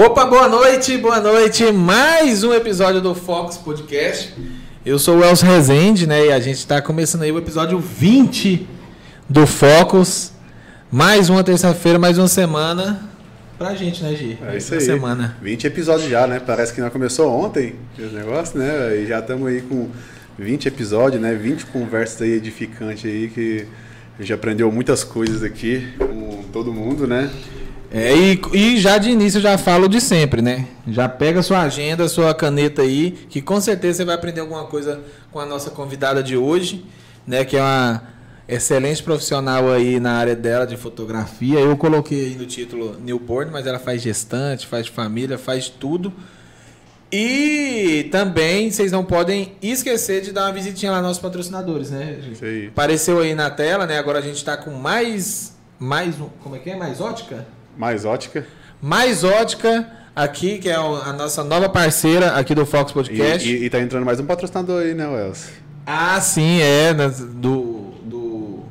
Opa, boa noite, boa noite. Mais um episódio do Fox Podcast. Eu sou o Elcio Rezende, né? E a gente está começando aí o episódio 20 do Focus. Mais uma terça-feira, mais uma semana pra gente, né, Gi? É isso uma aí. semana. 20 episódios já, né? Parece que não começou ontem esse negócio, né? E já estamos aí com 20 episódios, né? 20 conversas aí edificantes aí que a gente aprendeu muitas coisas aqui com todo mundo, né? É, e, e já de início eu já falo de sempre, né? Já pega sua agenda, sua caneta aí, que com certeza você vai aprender alguma coisa com a nossa convidada de hoje, né? Que é uma excelente profissional aí na área dela de fotografia. Eu coloquei aí no título newborn, mas ela faz gestante, faz família, faz tudo. E também vocês não podem esquecer de dar uma visitinha lá nos nossos patrocinadores, né? Isso aí. Apareceu aí na tela, né? Agora a gente tá com mais mais um, como é que é? Mais ótica? Mais ótica. Mais ótica aqui, que é a nossa nova parceira aqui do Fox E, Podcast. e, e tá entrando mais um patrocinador aí, né, Wells? Ah, sim, é, né, do, do,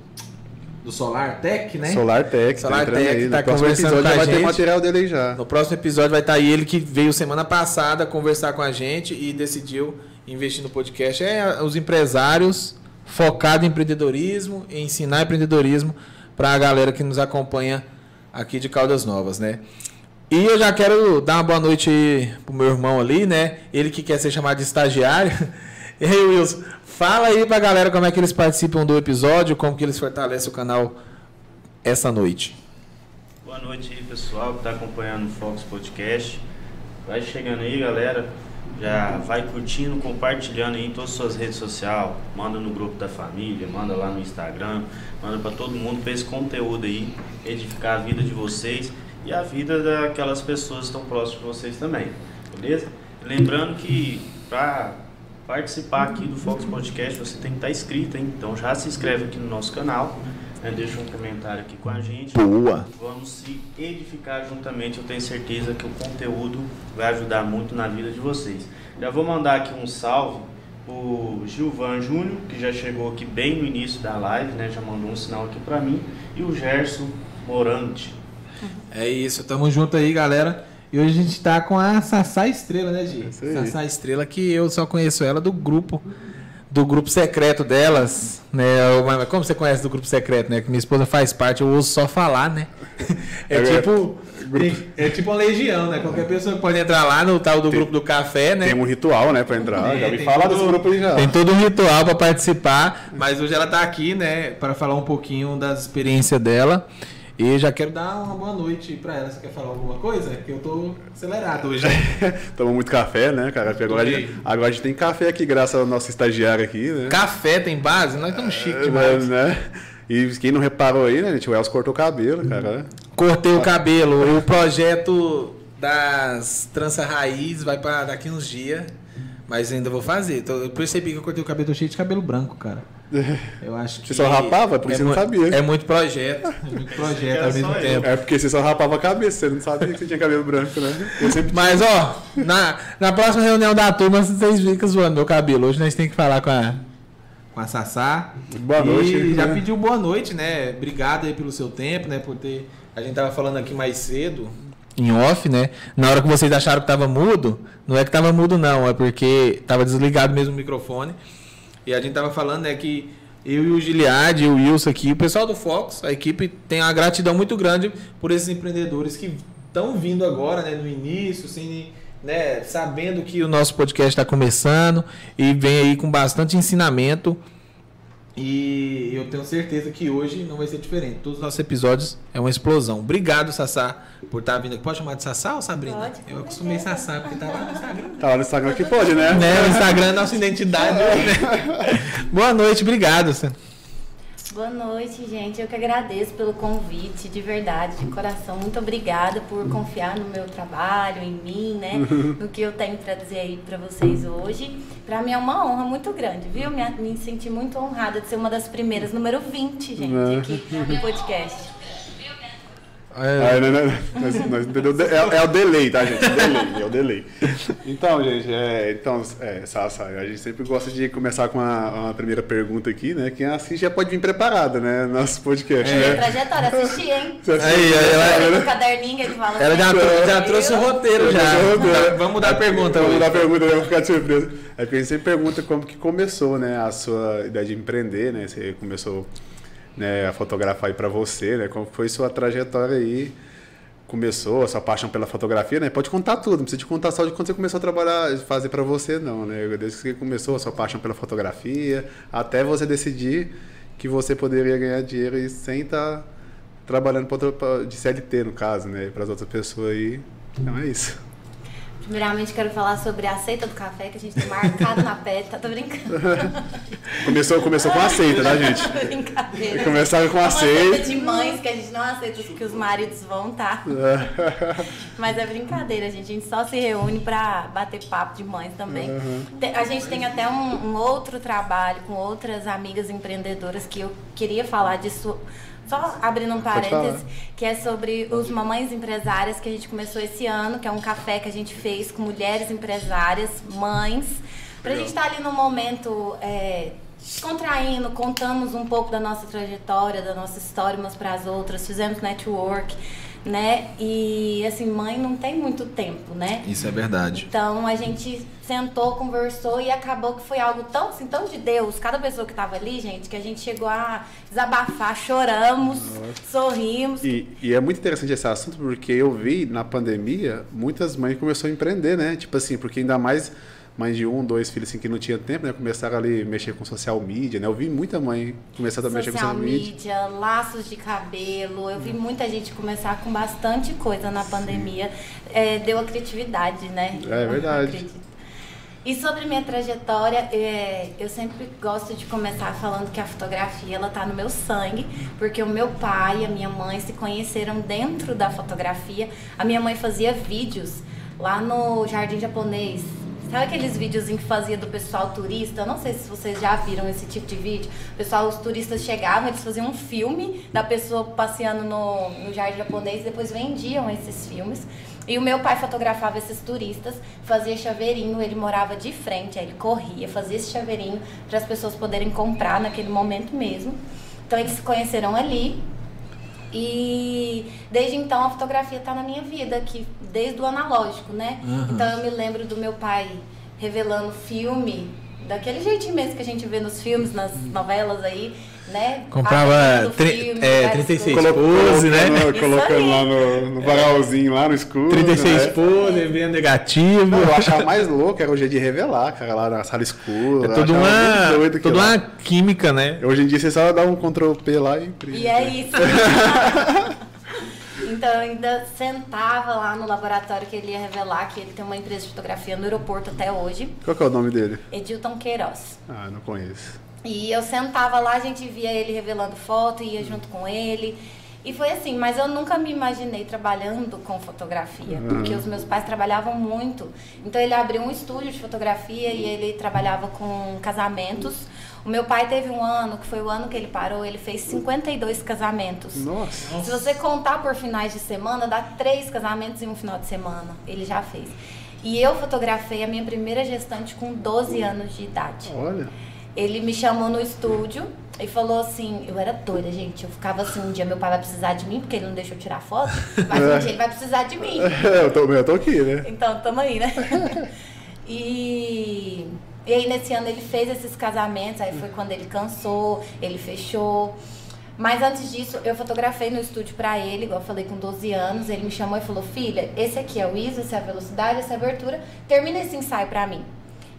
do Solar Tech, né? Solar Tech, Solar tá Tech aí. tá no conversando episódio com a vai ter gente. material dele aí já. No próximo episódio vai estar aí ele que veio semana passada conversar com a gente e decidiu investir no podcast. É os empresários focados em empreendedorismo, em ensinar empreendedorismo para a galera que nos acompanha aqui de Caldas Novas, né? E eu já quero dar uma boa noite pro meu irmão ali, né? Ele que quer ser chamado de estagiário. E aí, Wilson, fala aí pra galera como é que eles participam do episódio, como que eles fortalecem o canal essa noite. Boa noite aí, pessoal que está acompanhando o Fox Podcast. Vai chegando aí, galera. Já vai curtindo, compartilhando aí em todas as suas redes sociais. Manda no grupo da família, manda lá no Instagram, manda para todo mundo para esse conteúdo aí edificar a vida de vocês e a vida daquelas pessoas que estão próximas de vocês também. Beleza? Lembrando que para participar aqui do Fox Podcast você tem que estar inscrito, hein? Então já se inscreve aqui no nosso canal, né? deixa um comentário aqui com a gente. Boa! Vamos se edificar juntamente. Eu tenho certeza que o conteúdo vai ajudar muito na vida de vocês. Já vou mandar aqui um salve o Gilvan Júnior, que já chegou aqui bem no início da live, né? Já mandou um sinal aqui pra mim. E o Gerson Morante. É isso, tamo junto aí, galera. E hoje a gente tá com a Sassá Estrela, né, Gi? Aí. Sassá Estrela, que eu só conheço ela do grupo, do grupo secreto delas, né? Como você conhece do grupo secreto, né? Que minha esposa faz parte, eu ouço só falar, né? É É, tipo. É tipo uma legião, né? Qualquer pessoa pode entrar lá no tal do Tem- grupo do café, né? Tem um ritual, né, pra entrar. É, já me todo- desse grupo já. Tem todo um ritual para participar, mas hoje ela tá aqui, né, para falar um pouquinho das experiências dela. E já quero dar uma boa noite para ela. Você quer falar alguma coisa? Que eu tô acelerado hoje. Toma muito café, né, cara? Porque Agora, a gente, agora a gente tem café aqui, graças ao nosso estagiário aqui, né? Café tem base? Nós estamos chique É, demais. né? E quem não reparou aí, né, gente? O Elcio cortou o cabelo, cara. Cortei o cabelo. O projeto das tranças raiz vai para daqui uns dias. Mas ainda vou fazer. Eu percebi que eu cortei o cabelo, tô cheio de cabelo branco, cara. Eu acho que. Você só rapava? Por isso é eu não mu- sabia. É muito projeto. É muito projeto ao mesmo tempo. É porque você só rapava a cabeça, você não sabia que você tinha cabelo branco, né? Eu sempre Mas, ó, na, na próxima reunião da turma, vocês ficam zoando meu cabelo. Hoje nós temos que falar com a, com a Sassá. Boa noite. E já né? pediu boa noite, né? Obrigado aí pelo seu tempo, né? Por ter. A gente tava falando aqui mais cedo. Em off, né? Na hora que vocês acharam que tava mudo, não é que tava mudo, não, é porque tava desligado mesmo o microfone. E a gente tava falando, né, que eu e o Giliard, e o Wilson aqui, o pessoal do Fox, a equipe tem uma gratidão muito grande por esses empreendedores que estão vindo agora, né, no início, sem, né, sabendo que o nosso podcast está começando e vem aí com bastante ensinamento. E eu tenho certeza que hoje não vai ser diferente. Todos os nossos episódios é uma explosão. Obrigado, Sassá, por estar vindo aqui. Pode chamar de Sassá ou Sabrina? Pode, eu acostumei. Sassá, porque tá lá no Instagram. Tá lá no Instagram que pode, né? Né? O Instagram é nossa identidade. né? Boa noite, obrigado. Boa noite, gente. Eu que agradeço pelo convite, de verdade, de coração. Muito obrigada por confiar no meu trabalho, em mim, né? No que eu tenho para dizer aí para vocês hoje. Para mim é uma honra muito grande, viu? Me, me senti muito honrada de ser uma das primeiras, número 20, gente, É. aqui no podcast. É, não, não, nós, nós é, é, o delay, tá, gente? Delay, é o delay. Então, gente, é, então, é, Sassa, a gente sempre gosta de começar com uma, uma, primeira pergunta aqui, né? Quem assiste já pode vir preparada, né? Nosso podcast, é. né? Trajetória, assisti, hein? Aí, ela, ela, caderninho ele fala Ela já, assim, já trouxe o roteiro, já. Roteiro. Vamos mudar a pergunta. Vamos mudar a pergunta, vamos ficar de surpresa. É porque a gente sempre pergunta como que começou, né? A sua ideia de empreender, né? Você começou né, a fotografar aí para você, né? Como foi sua trajetória aí? Começou, a sua paixão pela fotografia, né? Pode contar tudo, não precisa te contar só de quando você começou a trabalhar, fazer para você, não, né? Desde que começou a sua paixão pela fotografia, até você decidir que você poderia ganhar dinheiro sem estar tá trabalhando pra, de CLT, no caso, né? Para as outras pessoas aí. Então é isso. Primeiramente, quero falar sobre a aceita do café que a gente tem marcado na pele. Tá, tô brincando. começou, começou com a aceita, tá, gente? Brincadeira. Começaram com a aceita. aceita de mães que a gente não aceita que os maridos vão, tá? Mas é brincadeira, gente. A gente só se reúne pra bater papo de mães também. Uhum. A gente tem até um, um outro trabalho com outras amigas empreendedoras que eu queria falar disso só abrindo um parênteses, que é sobre os Mamães Empresárias que a gente começou esse ano, que é um café que a gente fez com mulheres empresárias, mães, para a gente estar tá ali no momento é, descontraindo, contamos um pouco da nossa trajetória, da nossa história umas para as outras, fizemos network né? E assim, mãe não tem muito tempo, né? Isso é verdade. Então a gente sentou, conversou e acabou que foi algo tão assim, tão de Deus, cada pessoa que estava ali, gente, que a gente chegou a desabafar, choramos, Nossa. sorrimos. E, e, é muito interessante esse assunto porque eu vi na pandemia muitas mães começaram a empreender, né? Tipo assim, porque ainda mais mães de um, dois filhos assim que não tinha tempo, né? Começaram ali a mexer com social media, né? Eu vi muita mãe começar a mexer com social media. media. laços de cabelo. Eu vi muita gente começar com bastante coisa na Sim. pandemia. É, deu a criatividade, né? É verdade. E sobre minha trajetória, é, eu sempre gosto de começar falando que a fotografia ela tá no meu sangue, porque o meu pai e a minha mãe se conheceram dentro da fotografia. A minha mãe fazia vídeos lá no Jardim Japonês, Sabe aqueles vídeos que fazia do pessoal turista? Eu não sei se vocês já viram esse tipo de vídeo. O pessoal, os turistas chegavam, eles faziam um filme da pessoa passeando no, no jardim japonês e depois vendiam esses filmes. E o meu pai fotografava esses turistas, fazia chaveirinho, ele morava de frente, aí ele corria, fazia esse chaveirinho para as pessoas poderem comprar naquele momento mesmo. Então eles se conheceram ali, e desde então a fotografia está na minha vida, que desde o analógico, né? Uhum. Então eu me lembro do meu pai revelando filme, daquele jeitinho mesmo que a gente vê nos filmes, nas novelas aí né? Comprava filme, é, 36 pose, né? Colocando lá no, no varalzinho, lá no escuro. 36 né? pose, vendo negativo. Não, eu achava mais louco, era o jeito de revelar, cara, lá na sala escura. É toda uma, toda uma química, né? Hoje em dia você só dá um Ctrl P lá e imprime. E é isso. Então eu ainda sentava lá no laboratório que ele ia revelar que ele tem uma empresa de fotografia no aeroporto até hoje. Qual que é o nome dele? Edilton Queiroz. Ah, não conheço. E eu sentava lá, a gente via ele revelando foto, ia junto com ele. E foi assim, mas eu nunca me imaginei trabalhando com fotografia, uhum. porque os meus pais trabalhavam muito. Então ele abriu um estúdio de fotografia e ele trabalhava com casamentos. O meu pai teve um ano, que foi o ano que ele parou, ele fez 52 casamentos. Nossa. Se você contar por finais de semana, dá três casamentos em um final de semana. Ele já fez. E eu fotografei a minha primeira gestante com 12 anos de idade. Olha ele me chamou no estúdio e falou assim, eu era doida, gente. Eu ficava assim, um dia meu pai vai precisar de mim, porque ele não deixou eu tirar foto, mas um dia ele vai precisar de mim. eu, tô, eu tô aqui, né? Então, tamo aí, né? e, e aí nesse ano ele fez esses casamentos, aí foi quando ele cansou, ele fechou. Mas antes disso, eu fotografei no estúdio pra ele, igual eu falei, com 12 anos. Ele me chamou e falou: Filha, esse aqui é o ISO, essa é a velocidade, essa é a abertura. Termina esse ensaio pra mim.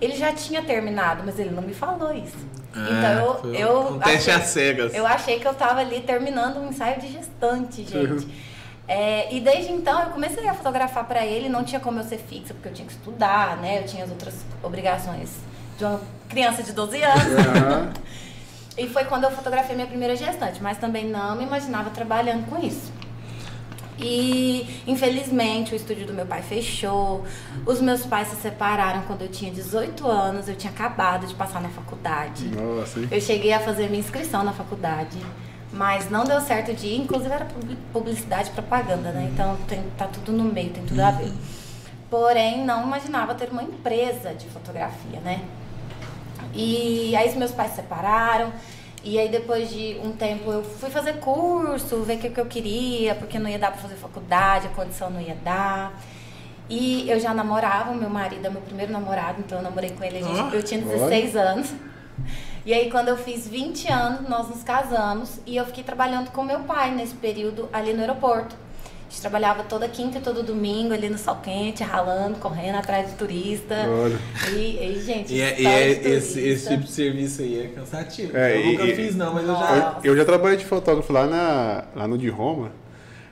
Ele já tinha terminado, mas ele não me falou isso. É, então eu, eu um teste achei, cegas. Eu achei que eu estava ali terminando um ensaio de gestante, gente. É, e desde então eu comecei a fotografar para ele, não tinha como eu ser fixa, porque eu tinha que estudar, né? Eu tinha as outras obrigações de uma criança de 12 anos. Uhum. e foi quando eu fotografei minha primeira gestante, mas também não me imaginava trabalhando com isso. E infelizmente o estúdio do meu pai fechou. Os meus pais se separaram quando eu tinha 18 anos. Eu tinha acabado de passar na faculdade. Nossa, eu cheguei a fazer minha inscrição na faculdade. Mas não deu certo de ir, inclusive era publicidade e propaganda, né? Então tem, tá tudo no meio, tem tudo a ver. Porém, não imaginava ter uma empresa de fotografia, né? E aí os meus pais se separaram. E aí depois de um tempo eu fui fazer curso, ver o que, que eu queria, porque não ia dar para fazer faculdade, a condição não ia dar. E eu já namorava, meu marido é meu primeiro namorado, então eu namorei com ele, gente, eu tinha 16 anos. E aí quando eu fiz 20 anos, nós nos casamos e eu fiquei trabalhando com meu pai nesse período ali no aeroporto. A gente trabalhava toda quinta e todo domingo ali no sol quente, ralando, correndo atrás de turista. Olha. E, e gente, e, é, e é, esse, esse tipo de serviço aí é cansativo. É, eu e, nunca fiz não, mas eu já... Eu, eu, já trabalhei de fotógrafo lá, na, lá no de Roma,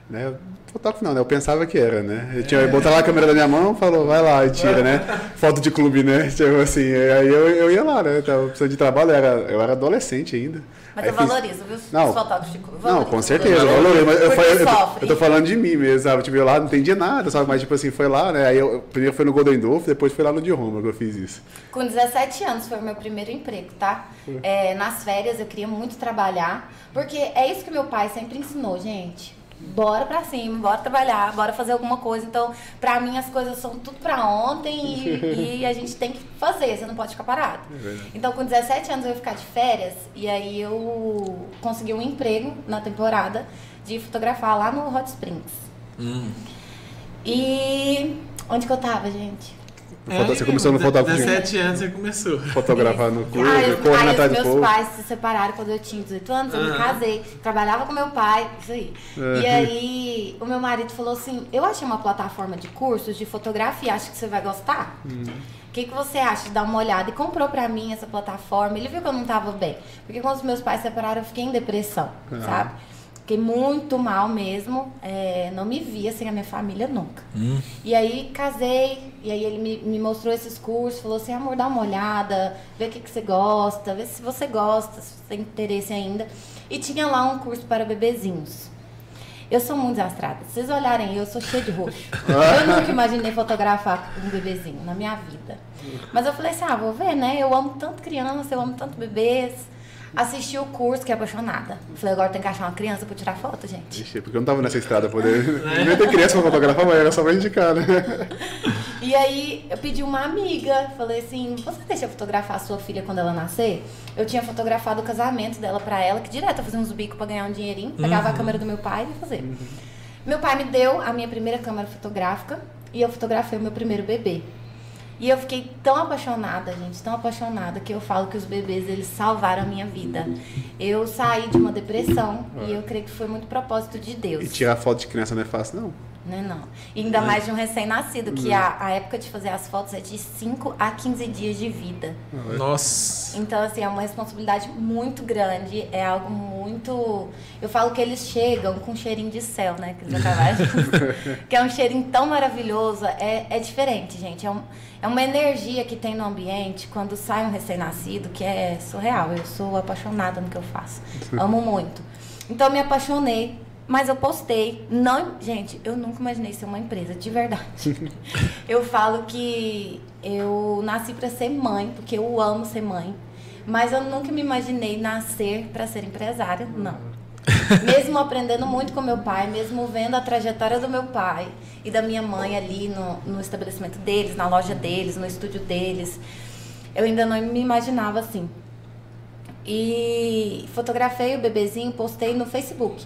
né? Fotógrafo não, né? Eu pensava que era, né? Eu tinha é. botar lá a câmera da minha mão falou, vai lá e tira, né? Foto de clube, né? Tipo assim, aí eu, eu ia lá, né? Tava precisando de trabalho, eu era, eu era adolescente ainda. Mas aí eu fiz... valorizo, viu? Não, Os fotógrafos de clube. Não, com certeza, eu valorizo. Mas eu, eu, eu, eu, tô falando de mim mesmo, sabe? Tipo, eu lá não entendia nada, sabe? Mas tipo assim, foi lá, né? Aí eu primeiro foi no Golden Dolph, depois foi lá no de Roma que eu fiz isso. Com 17 anos foi o meu primeiro emprego, tá? É, nas férias eu queria muito trabalhar, porque é isso que meu pai sempre ensinou, gente bora pra cima, bora trabalhar, bora fazer alguma coisa. Então, pra mim, as coisas são tudo pra ontem e, e a gente tem que fazer, você não pode ficar parado. É então, com 17 anos eu ia ficar de férias e aí eu consegui um emprego na temporada de fotografar lá no Hot Springs. Hum. E onde que eu tava, gente? É, você começou no fotógrafo. 17 anos você começou. Fotografar no clube, ah, correndo atrás do povo. Meus pais se separaram quando eu tinha 18 anos, eu me casei, trabalhava com meu pai, isso aí. E aí o meu marido falou assim: Eu achei uma plataforma de cursos de fotografia, acho que você vai gostar. Hum. O que, que você acha de dar uma olhada? E comprou pra mim essa plataforma. Ele viu que eu não tava bem. Porque quando os meus pais se separaram, eu fiquei em depressão, ah. sabe? Fiquei muito mal mesmo. É, não me via sem a minha família nunca. Hum. E aí casei, e aí ele me, me, mostrou esses cursos, falou assim, amor, dá uma olhada, vê o que, que você gosta, vê se você gosta, se você tem interesse ainda. E tinha lá um curso para bebezinhos. Eu sou muito desastrada. Se vocês olharem, eu sou cheia de roxo. eu nunca imaginei fotografar um bebezinho na minha vida. Mas eu falei assim, ah, vou ver, né? Eu amo tanto criança, eu amo tanto bebês. Assisti o curso, que é apaixonada. Falei, agora tem que achar uma criança pra tirar foto, gente. Ixi, porque eu não tava nessa estrada poder. Não ia ter criança pra fotografar, mas era só pra indicar, né? E aí eu pedi uma amiga, falei assim, você deixa eu fotografar a sua filha quando ela nascer? Eu tinha fotografado o casamento dela pra ela, que direto eu fazia uns bicos pra ganhar um dinheirinho, pegava uhum. a câmera do meu pai e ia fazer. Uhum. Meu pai me deu a minha primeira câmera fotográfica e eu fotografei o meu primeiro bebê. E eu fiquei tão apaixonada, gente, tão apaixonada, que eu falo que os bebês, eles salvaram a minha vida. Eu saí de uma depressão e eu creio que foi muito propósito de Deus. E tirar foto de criança não é fácil, não? Não é não. E ainda mais de um recém-nascido, que a, a época de fazer as fotos é de 5 a 15 dias de vida. Nossa! Então, assim, é uma responsabilidade muito grande, é algo muito... Eu falo que eles chegam com um cheirinho de céu, né? Que, eles que é um cheirinho tão maravilhoso, é, é diferente, gente. É, um, é uma energia que tem no ambiente quando sai um recém-nascido que é surreal. Eu sou apaixonada no que eu faço. Amo muito. Então, me apaixonei mas eu postei. Não, gente, eu nunca imaginei ser uma empresa, de verdade. eu falo que eu nasci para ser mãe, porque eu amo ser mãe. Mas eu nunca me imaginei nascer para ser empresária, não. mesmo aprendendo muito com meu pai, mesmo vendo a trajetória do meu pai e da minha mãe ali no, no estabelecimento deles, na loja deles, no estúdio deles, eu ainda não me imaginava assim. E fotografei o bebezinho, postei no Facebook.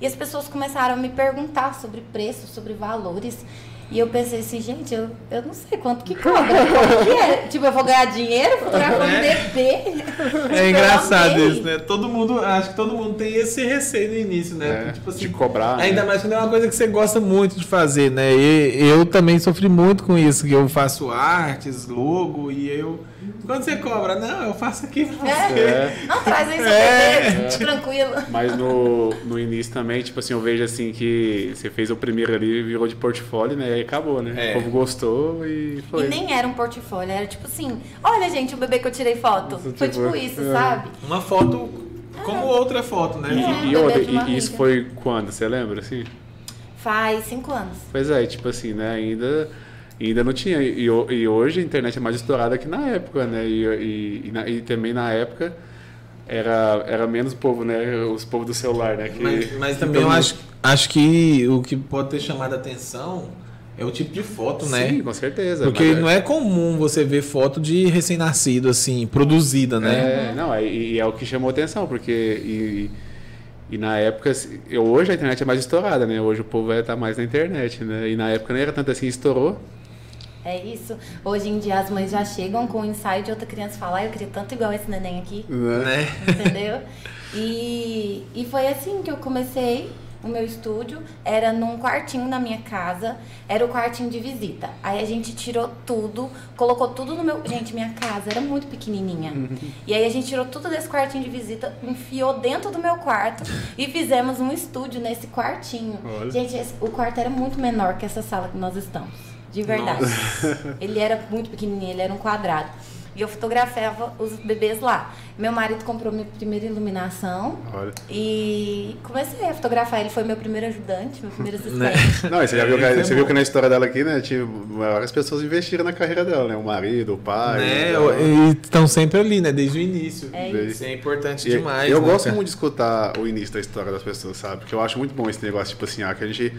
E as pessoas começaram a me perguntar sobre preço, sobre valores. E eu pensei assim, gente, eu, eu não sei quanto que cobra. Que é? Tipo, eu vou ganhar dinheiro fotografando é. bebê? É engraçado isso, né? Todo mundo, acho que todo mundo tem esse receio no início, né? É, tipo assim, de cobrar. Ainda né? mais quando é uma coisa que você gosta muito de fazer, né? E eu também sofri muito com isso, que eu faço artes, logo, e eu quando você cobra? Não, eu faço aqui pra você. É. Não, traz aí é. é. tranquilo. Mas no, no início também, tipo assim, eu vejo assim que você fez o primeiro ali, virou de portfólio, né? E aí acabou, né? É. O povo gostou e foi. E nem era um portfólio, era tipo assim, olha gente, o bebê que eu tirei foto. Isso, foi tipo, tipo isso, é. sabe? Uma foto como outra foto, né? É, e, e, e isso foi quando? Você lembra, assim? Faz cinco anos. Pois é, tipo assim, né? Ainda e ainda não tinha. E, e, hoje a internet é mais estourada que na época, né? E, e, na, e também na época era, era menos povo, né? Os povos do celular, né? Que, mas, mas também eu acho, acho que o que pode ter chamado a atenção é o tipo de foto, né? Sim, com certeza. Porque é não é comum você ver foto de recém-nascido, assim, produzida, né? É, não, é, e é o que chamou atenção, porque. E, e na época, eu, hoje a internet é mais estourada, né? Hoje o povo vai estar mais na internet, né? E na época não era tanto assim, estourou. É isso. Hoje em dia as mães já chegam com o ensaio de outra criança falar, eu queria tanto igual esse neném aqui. Né? Entendeu? E, e foi assim que eu comecei o meu estúdio. Era num quartinho na minha casa. Era o quartinho de visita. Aí a gente tirou tudo, colocou tudo no meu. Gente, minha casa era muito pequenininha. E aí a gente tirou tudo desse quartinho de visita, enfiou dentro do meu quarto e fizemos um estúdio nesse quartinho. Olha. Gente, esse, o quarto era muito menor que essa sala que nós estamos. De verdade. Nossa. Ele era muito pequenininho, ele era um quadrado. E eu fotografava os bebês lá. Meu marido comprou minha primeira iluminação. Olha. E comecei a fotografar. Ele foi meu primeiro ajudante, meu primeiro né? assistente. Não, você já viu, que, você viu que na história dela aqui, né? Tipo, várias pessoas investiram na carreira dela, né? O marido, o pai. Né? E estão sempre ali, né? Desde o início. É isso. isso é importante e, demais. Eu né, gosto cara? muito de escutar o início da história das pessoas, sabe? Porque eu acho muito bom esse negócio, tipo assim, ah, que a gente.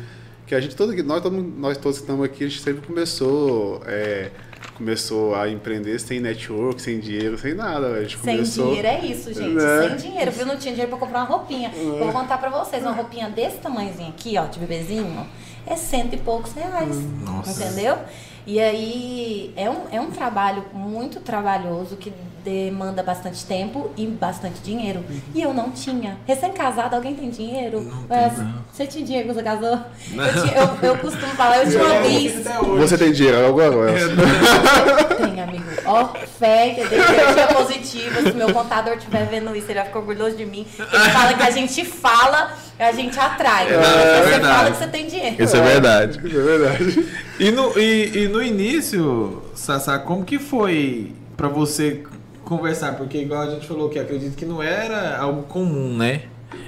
Que a gente todo, nós, todo, nós todos que estamos aqui, a gente sempre começou. É, começou a empreender sem network, sem dinheiro, sem nada. A gente sem começou, dinheiro é isso, gente. Né? Sem dinheiro. Viu? Não tinha dinheiro para comprar uma roupinha. É. Vou contar para vocês, uma roupinha desse tamanhozinho aqui, ó, de bebezinho, é cento e poucos reais. Nossa. Entendeu? E aí é um, é um trabalho muito trabalhoso que demanda bastante tempo e bastante dinheiro. Uhum. E eu não tinha. Recém-casado, alguém tem dinheiro? Não é, tem, Você tinha dinheiro quando você casou? Eu, eu, eu, costumo falar, eu tinha uma bis. Você tem dinheiro agora, Eu tenho, amigo. Ó, fé, que energia positiva. Se meu contador estiver vendo isso, ele vai ficar orgulhoso de mim. Ele fala que a gente fala, a gente atrai. É, é você verdade. fala que você tem dinheiro. Isso é verdade. Isso é verdade. E no, e, e no início, Sassá, como que foi para você conversar, porque igual a gente falou que acredito que não era algo comum, né?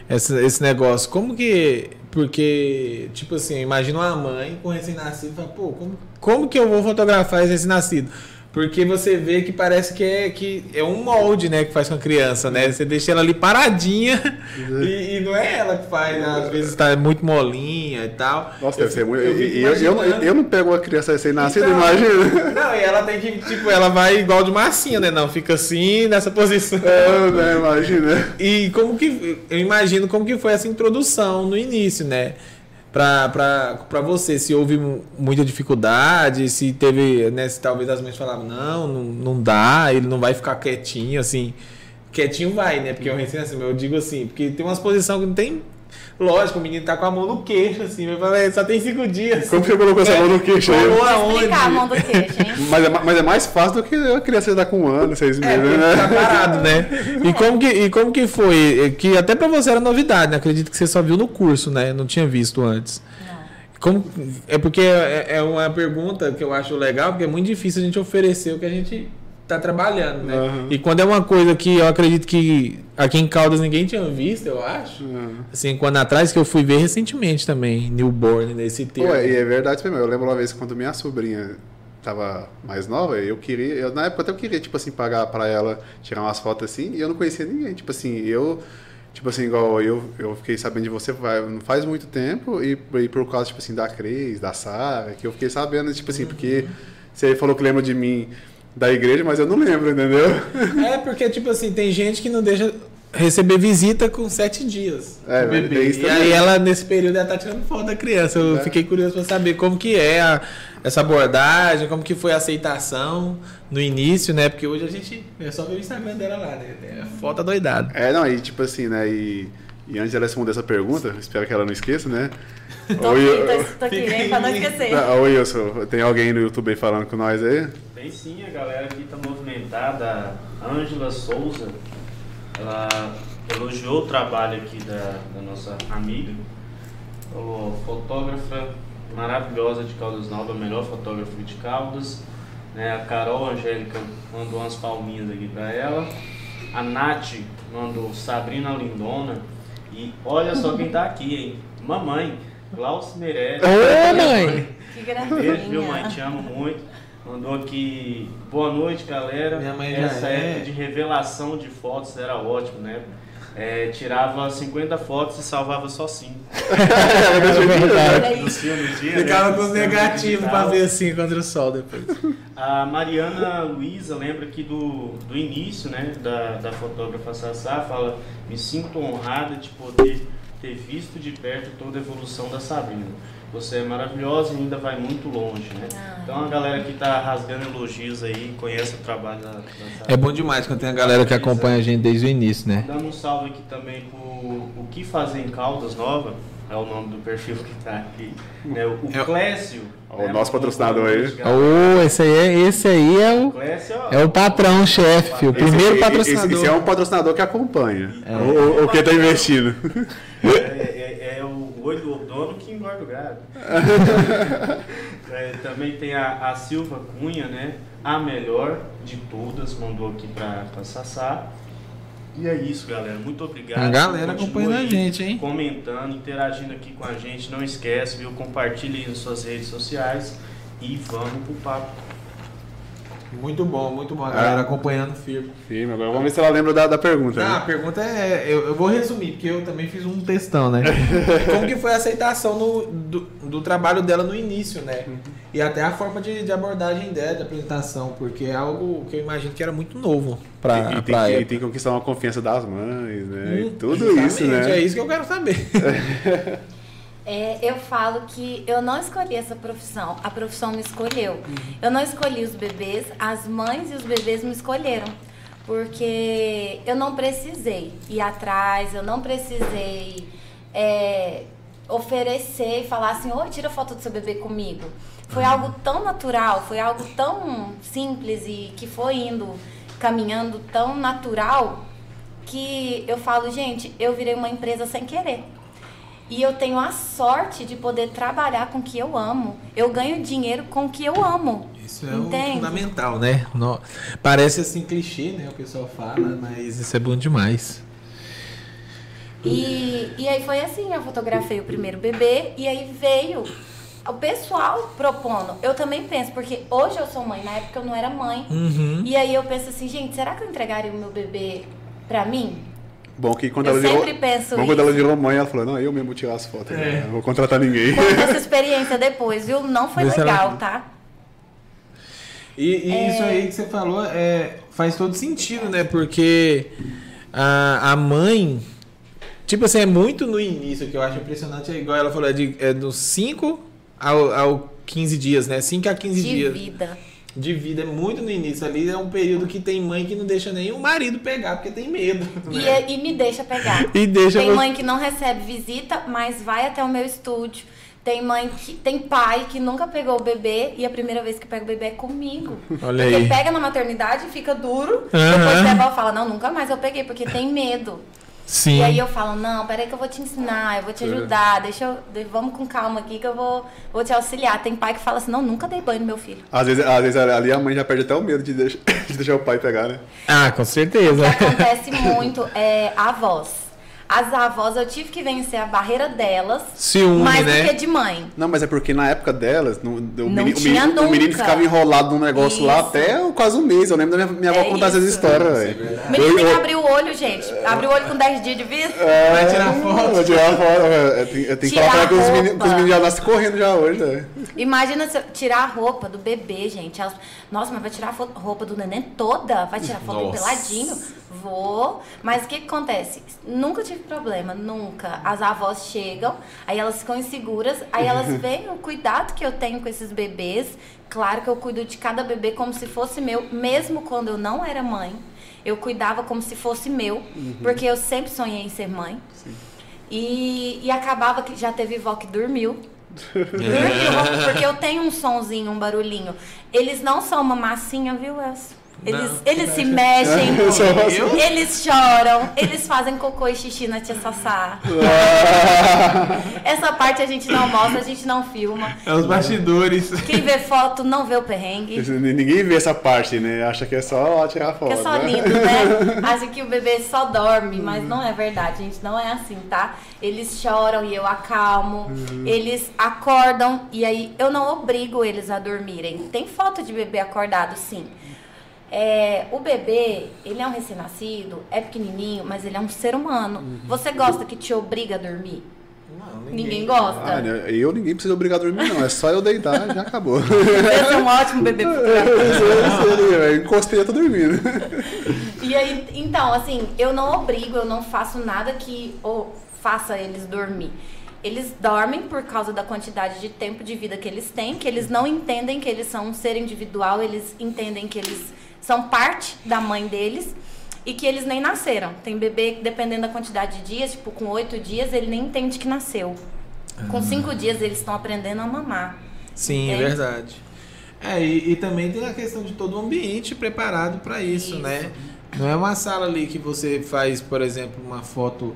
Esse, esse negócio. Como que. Porque, tipo assim, imagina uma mãe com recém-nascido e fala, pô, como, como que eu vou fotografar esse recém-nascido? Porque você vê que parece que é, que é um molde, né, que faz com a criança, né? Você deixa ela ali paradinha uhum. e, e, não é ela que faz, né? às vezes está muito molinha e tal. Nossa, deve ser muito. Eu, eu, eu, eu, eu não pego uma criança recém-nascida, então, imagina. Não, e ela tem que, tipo, ela vai igual de massinha, né? Não, fica assim, nessa posição. É, né, imagina. E como que. Eu imagino como que foi essa introdução no início, né? Para você, se houve muita dificuldade, se teve, né, se talvez as mães falavam, não, não, não dá, ele não vai ficar quietinho, assim, quietinho vai, né, porque eu, assim, eu digo assim, porque tem umas posições que não tem Lógico, o menino tá com a mão no queixo, assim. Eu falei, só tem cinco dias. Como você colocou essa mão no queixo aí? Aonde? a mão do queixo, hein? Mas é, mas é mais fácil do que a criança estar com um ano, seis é, meses, é, né? Tá parado, né? E como, que, e como que foi? É que até pra você era novidade, né? Acredito que você só viu no curso, né? Não tinha visto antes. Como, é porque é, é uma pergunta que eu acho legal, porque é muito difícil a gente oferecer o que a gente tá trabalhando, né? Uhum. E quando é uma coisa que eu acredito que aqui em Caldas ninguém tinha visto, eu acho. Uhum. Assim, quando atrás que eu fui ver recentemente também, Newborn, nesse termo. Ué, e é verdade mesmo. Eu lembro uma vez quando minha sobrinha tava mais nova, eu queria, eu, na época até eu queria, tipo assim, pagar para ela tirar umas fotos assim, e eu não conhecia ninguém. Tipo assim, eu Tipo assim, igual eu, eu fiquei sabendo de você não faz muito tempo, e, e por causa, tipo assim, da Cris, da Sara, que eu fiquei sabendo, tipo assim, uhum. porque você falou que lembra de mim da igreja, mas eu não lembro, entendeu? É, porque, tipo assim, tem gente que não deixa receber visita com sete dias. É, bebê. E aí ela, nesse período, ela tá tirando foto da criança. Eu é. fiquei curioso para saber como que é a, essa abordagem, como que foi a aceitação no início, né? Porque hoje a gente é só ver o Instagram dela lá, né? É foto doidada. É, não, e tipo assim, né? E, e antes dela responder essa pergunta, espero que ela não esqueça, né? Tô Oi, aqui, tô, tô aqui, hein, pra não esquecer. Oi, Wilson, tem alguém no YouTube aí falando com nós aí? Tem sim, a galera aqui tá movimentada. A Ângela Souza, ela elogiou o trabalho aqui da, da nossa amiga. Falou, fotógrafa maravilhosa de Caldas Novas, a melhor fotógrafa de Caldas. Né? A Carol Angélica mandou umas palminhas aqui para ela. A Nath mandou Sabrina Lindona. E olha só quem tá aqui, hein? Mamãe, Glaucio Meirelles. Ô, mãe! Que gracinha. Beijo, viu, mãe? Te amo muito. Mandou aqui, boa noite galera. Minha mãe já Essa é. época de revelação de fotos era ótimo, né? É, tirava 50 fotos e salvava só 5. Olha Nos filmes dia, Ficava né? com os negativos pra ver assim contra o sol depois. A Mariana Luiza lembra aqui do, do início, né, da, da fotógrafa Sassá, fala, me sinto honrada de poder ter visto de perto toda a evolução da Sabrina. Você é maravilhosa e ainda vai muito longe, né? Ah. Então a galera que tá rasgando elogios aí, conhece o trabalho da, da. É bom demais quando tem a galera que acompanha a gente desde o início, né? Dando um salve aqui também pro O Que Fazer em Caldas Nova, é o nome do perfil que tá aqui. Né? O, o É o- Clécio. O né? nosso patrocinador aí. Ô, esse aí é, esse aí é o, Clécio, é o patrão, chefe, filho. O primeiro esse- patrocinador. Esse, esse é um patrocinador que acompanha. O, o, o que tá investindo. É, é- é o olho do dono que engorda o gado. É, também tem a, a Silva Cunha, né? A melhor de todas, mandou aqui pra, pra Sassá. E é isso, galera. Muito obrigado. A galera acompanhando a gente, hein? Comentando, interagindo aqui com a gente. Não esquece, viu? Compartilhe aí nas suas redes sociais. E vamos pro papo. Muito bom, muito bom. A galera acompanhando firme. Firme, agora vamos ver se ela lembra da, da pergunta. Ah, a né? pergunta é. Eu, eu vou resumir, porque eu também fiz um textão, né? Como que foi a aceitação no- do, do trabalho dela no início, né? E até a forma de, de abordagem dela, de apresentação, porque é algo que eu imagino que era muito novo pra, e, e tem, pra que, e tem que conquistar uma confiança das mães, né? E Hum, tudo justamente, isso, né? É isso que eu quero saber. É, eu falo que eu não escolhi essa profissão, a profissão me escolheu. Eu não escolhi os bebês, as mães e os bebês me escolheram. Porque eu não precisei ir atrás, eu não precisei é, oferecer e falar assim, oi, tira foto do seu bebê comigo. Foi algo tão natural, foi algo tão simples e que foi indo, caminhando tão natural que eu falo, gente, eu virei uma empresa sem querer. E eu tenho a sorte de poder trabalhar com o que eu amo. Eu ganho dinheiro com o que eu amo. Isso é o fundamental, né? No- Parece assim clichê, né? O pessoal fala, mas isso é bom demais. E, e aí foi assim, eu fotografei o primeiro bebê e aí veio o pessoal propondo. Eu também penso, porque hoje eu sou mãe, na época eu não era mãe. Uhum. E aí eu penso assim, gente, será que eu entregaria o meu bebê pra mim? Bom que quando Eu ela virou. sempre penso bom quando ela virou mãe, ela falou, não, eu mesmo vou tirar as fotos, É. né? não vou contratar ninguém. Conta essa experiência depois, viu? Não foi Vê se ela- legal, tá? E, e isso aí que você falou é, faz todo sentido, né? Porque a, a mãe, tipo assim, é muito no início que eu acho impressionante, é igual ela falou, é, de, é dos 5 ao, ao 15 dias, né? 5 a 15 De dias vida. De vida, é muito no início. Ali é um período que tem mãe que não deixa o marido pegar, porque tem medo. E, né? e me deixa pegar. E deixa Tem você- mãe que não recebe visita, mas vai até o meu estúdio. Tem mãe que. Tem pai que nunca pegou o bebê e a primeira vez que pega o bebê é comigo. Olha porque aí. pega na maternidade fica duro. Aham. Depois leva e fala, não, nunca mais eu peguei, porque tem medo. Sim. E aí eu falo, não, peraí que eu vou te ensinar, eu vou te ajudar, deixa eu. Vamos com calma aqui que eu vou, vou te auxiliar. Tem pai que fala assim, não, nunca dei banho no meu filho. Às vezes, às vezes ali a mãe já perde até o medo de deixar, de deixar o pai pegar, né? Ah, com certeza. O que acontece muito é avós. As avós, eu tive que vencer a barreira delas, Ciúme, mais né? do que de mãe. Não, mas é porque na época delas, no, o, menino, o tinha menino- o menino ficava enrolado num negócio lá Isso. até quase um mês. Eu lembro da minha, minha avó É contar essas histórias, velho. O menino tem que abrir o olho, gente. Abre o olho com 10 dias de vista. É, Vai tirar foto? Vou tirar foto. Eu tenho, eu tenho que Tirar falar pra ela que os meninos, os meninos já nascem correndo já hoje, né? Imagina tirar a roupa do bebê, gente. Elas, Nossa, mas vai tirar a roupa do neném toda? Vai tirar a foto Nossa. peladinho? Vou. Mas o que, que acontece? Nunca tive problema, nunca. As avós chegam, aí elas ficam inseguras, aí elas veem o cuidado que eu tenho com esses bebês. Claro que eu cuido de cada bebê como se fosse meu, mesmo quando eu não era mãe. Eu cuidava como se fosse meu, porque eu sempre sonhei em ser mãe. E, e acabava que já teve vó que dormiu. Dormiu, porque eu tenho um sonzinho, um barulhinho. Eles não são uma massinha, viu, Elcio? Eles, Não, eles se mexem, Eu? eles choram, eles fazem cocô e xixi na tia Sassá. Essa parte a gente não mostra, a gente não filma. É os bastidores. Quem vê foto não vê o perrengue. Ninguém vê essa parte, né? Acha que é só tirar foto. Que é só né? lindo, né? Acha que o bebê só dorme, mas não é verdade, gente. Não é assim, tá? Eles choram e eu acalmo. Eles acordam e aí eu não obrigo eles a dormirem. Tem foto de bebê acordado, sim. É, o bebê, ele é um recém-nascido, é pequenininho, mas ele é um ser humano. Você gosta que te obriga a dormir? Não, Ninguém gosta. Ah, né? eu ninguém precisa obrigar a dormir, não. É só eu deitar e já acabou. Esse é um ótimo bebê pra eu encostei, eu tô dormindo. E aí, então, assim, eu não obrigo, eu não faço nada que ou faça eles dormir. Eles dormem por causa da quantidade de tempo de vida que eles têm, que eles não entendem que eles são um ser individual, eles entendem que eles são parte da mãe deles e que eles nem nasceram. Tem bebê que, dependendo da quantidade de dias, tipo, com oito dias, ele nem entende que nasceu. Com cinco dias, eles estão aprendendo a mamar. Sim, é Entende? verdade. É, e, e também tem a questão de todo o ambiente preparado para isso, Isso. né? Não é uma sala ali que você faz, por exemplo, uma foto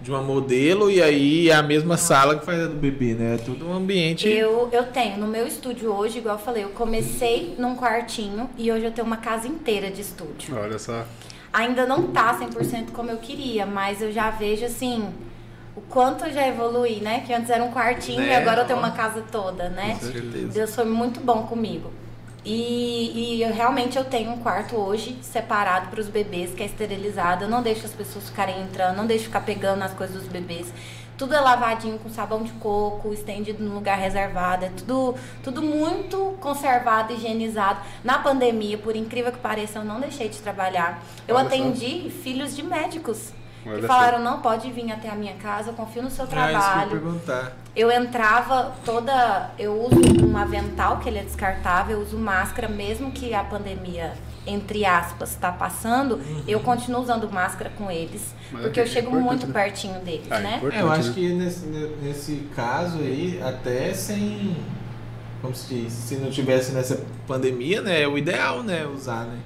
de uma modelo e aí é a mesma sala que faz a do bebê, né? É todo um ambiente. Eu, eu tenho no meu estúdio hoje, igual eu falei, eu comecei num quartinho e hoje eu tenho uma casa inteira de estúdio. Olha só. Ainda não tá 100% como eu queria, mas eu já vejo assim o quanto eu já evolui, né? Que antes era um quartinho e Né? agora eu tenho uma casa toda, né? Com certeza. Deus foi muito bom comigo. E, e eu, realmente eu tenho um quarto hoje separado para os bebês, que é esterilizado. Eu não deixo as pessoas ficarem entrando, não deixo ficar pegando as coisas dos bebês. Tudo é lavadinho com sabão de coco, estendido no lugar reservado. É tudo, tudo muito conservado, higienizado. Na pandemia, por incrível que pareça, eu não deixei de trabalhar. Eu Olha só. atendi filhos de médicos. Olha só. falaram, não, pode vir até a minha casa, eu confio no seu Ah, isso que eu trabalho. perguntar. Eu entrava toda. Eu uso um avental, que ele é descartável, eu uso máscara, mesmo que a pandemia, entre aspas, está passando, eu continuo usando máscara com eles. Mas porque é eu chego importante, muito né? pertinho deles, Ah, né? É, eu acho né? que nesse, nesse caso aí, até sem. Como se diz? Se não tivesse nessa pandemia, né? É o ideal, né? Usar, né?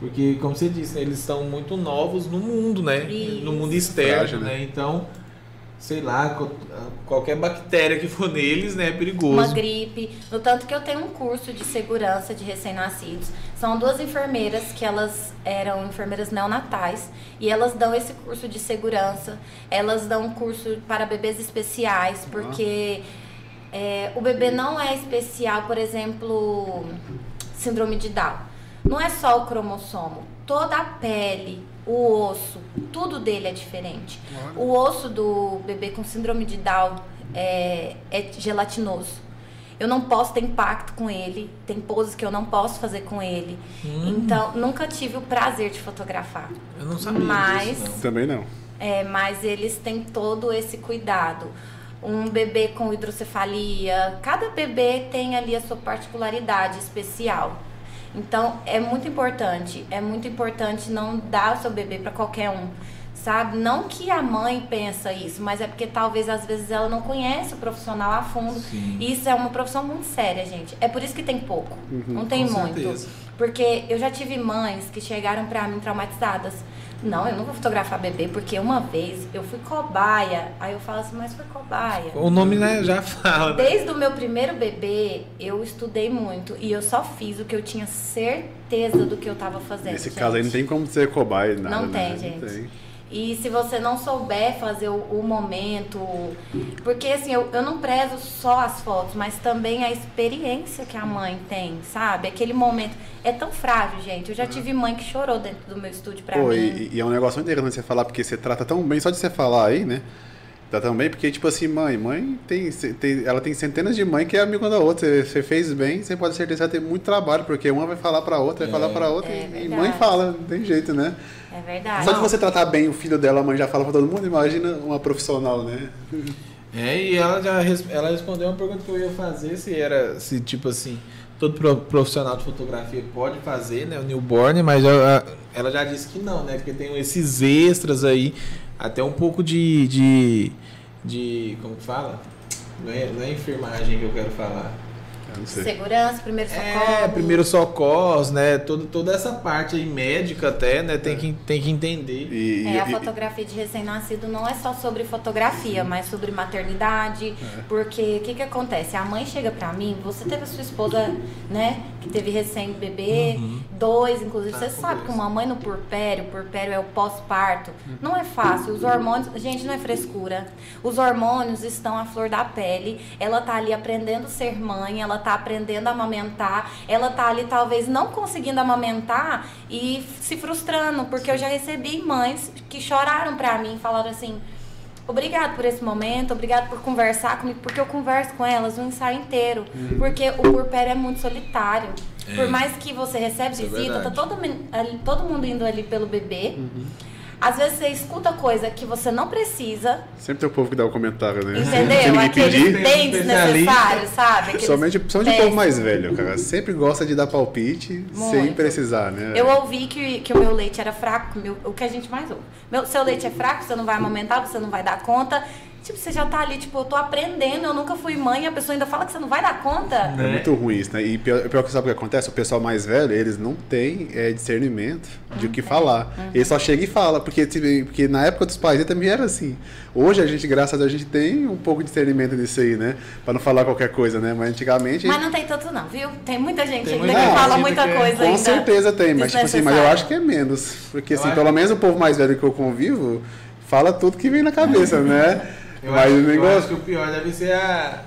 Porque, como você disse, né, eles estão muito novos no mundo, né? Isso. No mundo externo, Frágil, né? né? Então, sei lá, qualquer bactéria que for neles, né? É perigoso. Uma gripe. No tanto que eu tenho um curso de segurança de recém-nascidos. São duas enfermeiras que elas eram enfermeiras neonatais e elas dão esse curso de segurança. Elas dão um curso para bebês especiais, porque é, o bebê não é especial, por exemplo, síndrome de Down. Não é só o cromossomo, toda a pele, o osso, tudo dele é diferente. O osso do bebê com síndrome de Down é, é gelatinoso. Eu não posso ter impacto com ele, tem poses que eu não posso fazer com ele. Então, nunca tive o prazer de fotografar. Eu não sabia Mas- disso, não. Também não. É, mas eles têm todo esse cuidado. Um bebê com hidrocefalia, cada bebê tem ali a sua particularidade especial. Então é muito importante, é muito importante não dar o seu bebê para qualquer um, sabe? Não que a mãe pensa isso, mas é porque talvez às vezes ela não conhece o profissional a fundo. Sim. E isso é uma profissão muito séria, gente. É por isso que tem pouco, não tem com muito. certeza. Porque eu já tive mães que chegaram pra mim traumatizadas. Não, eu não vou fotografar bebê, porque uma vez eu fui cobaia. Aí eu falo assim, mas foi cobaia. O nome né, já fala. né? Desde o meu primeiro bebê, eu estudei muito. E eu só fiz o que eu tinha certeza do que eu tava fazendo. Nesse gente. caso aí não tem como ser cobaia, nada. Não né? tem, gente. tem. E se você não souber fazer o, o momento. Porque assim, eu, eu não prezo só as fotos, mas também a experiência que a mãe tem, sabe? Aquele momento. É tão frágil, gente. Eu já tive mãe que chorou dentro do meu estúdio pra Pô, mim. e, e é um negócio muito interessante você falar, porque você trata tão bem, só de você falar aí, né? Tão bem, porque, tipo assim, mãe, mãe tem, tem- ela tem centenas de mães que é amiga da outra. Você, fez bem, você pode ter certeza que vai ter muito trabalho, porque uma vai falar pra outra, vai É. falar pra outra, É e, e mãe fala, não tem jeito, né? É verdade. Só de você tratar bem o filho dela, a mãe já fala pra todo mundo, imagina uma profissional, né? É, e ela já ela respondeu uma pergunta que eu ia fazer, se era, se tipo assim, todo pro- profissional de fotografia pode fazer, né, o newborn, mas ela, ela já disse que não, né, porque tem esses extras aí, até um pouco de, de, de como fala? Não é, não é enfermagem que eu quero falar. Segurança, primeiro socorro. É, primeiro socorros, né? Todo, toda essa parte aí médica até, né? Tem, que, tem que entender. E, é, a fotografia de recém-nascido não é só sobre fotografia, mas sobre maternidade. É. Porque o que, que acontece? A mãe chega pra mim, você teve a sua esposa, né? Que teve recém-bebê, uhum. dois, inclusive. Tá, você sabe que uma mãe no purpério, purpério é o pós-parto. Uhum. Não é fácil. Os hormônios, gente, não é frescura. Os hormônios estão à flor da pele. Ela tá ali aprendendo a ser mãe, ela tá aprendendo a amamentar, ela tá ali talvez não conseguindo amamentar e se frustrando, porque eu já recebi mães que choraram para mim, falaram assim: Obrigado por esse momento, obrigado por conversar comigo, porque eu converso com elas o ensaio inteiro. Uhum. Porque o purpério é muito solitário. É. Por mais que você recebe Isso é visita, é tá todo, todo mundo indo ali pelo bebê. Uhum. Às vezes você escuta coisa que você não precisa. Sempre tem o povo que dá o comentário, né? Entendeu? Aqueles bem desnecessários, sabe? Aqueles Somente são de povo mais velho, cara. Sempre gosta de dar palpite Muito. sem precisar, né? Eu ouvi que, que o meu leite era fraco, meu, o que a gente mais ouve. Meu, seu leite é fraco, você não vai amamentar, você não vai dar conta. Tipo, você já tá ali, tipo, eu tô aprendendo, eu nunca fui mãe, e a pessoa ainda fala que você não vai dar conta. É né? muito ruim isso, né? E pior, pior que sabe o que acontece? O pessoal mais velho, eles não têm é, discernimento de o que falar. Uhum. Ele só chega e fala, porque, porque na época dos pais também era assim. Hoje a gente, graças a Deus, a gente tem um pouco de discernimento nisso aí, né? Pra não falar qualquer coisa, né? Mas antigamente. Mas não tem tanto, não, viu? Tem muita gente tem ainda que fala muita que... coisa Com ainda. Com certeza tem, mas, tipo assim, mas eu acho que é menos. Porque, assim, pelo menos o povo mais velho que eu convivo fala tudo que vem na cabeça, né? Eu, Mas acho, eu acho que o pior deve ser a,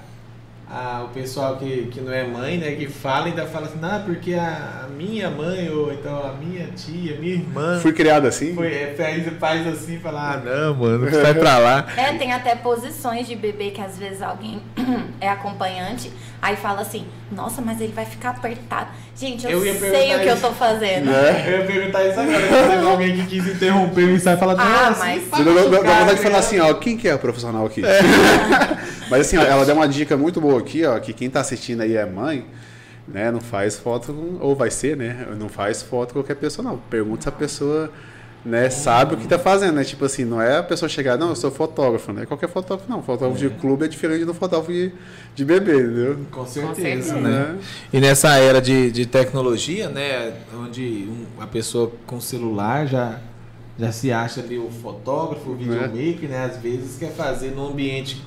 a, o pessoal que, que não é mãe, né? Que fala e ainda fala assim, ah, porque a, a minha mãe, ou então a minha tia, minha irmã. Fui criado assim? Foi, é, faz, faz assim, fala, ah, não, mano, sai pra lá. É, tem até posições de bebê que às vezes alguém é acompanhante, aí fala assim, nossa, mas ele vai ficar apertado. Gente, eu, eu sei o que eu tô fazendo. É? Eu ia perguntar isso agora. Se alguém que quis interromper o ensaio e falar, ah, assim, mas... Dá vontade de falar assim, ó, quem que é o profissional aqui? É. mas assim, ó, ela deu uma dica muito boa aqui, ó, que quem tá assistindo aí é mãe, né, não faz foto, ou vai ser, né, não faz foto com qualquer pessoa, não. Pergunta se a pessoa né, sabe o que está fazendo, né? Tipo assim, não é a pessoa chegar, não, eu sou fotógrafo, não é qualquer fotógrafo, não. Fotógrafo é. de clube é diferente do fotógrafo de, de bebê, entendeu? Com certeza, Com certeza né? E nessa era de, de tecnologia, né, onde a pessoa com celular já, já se acha ali o fotógrafo, o videomaker, é. né? Às vezes quer fazer no ambiente.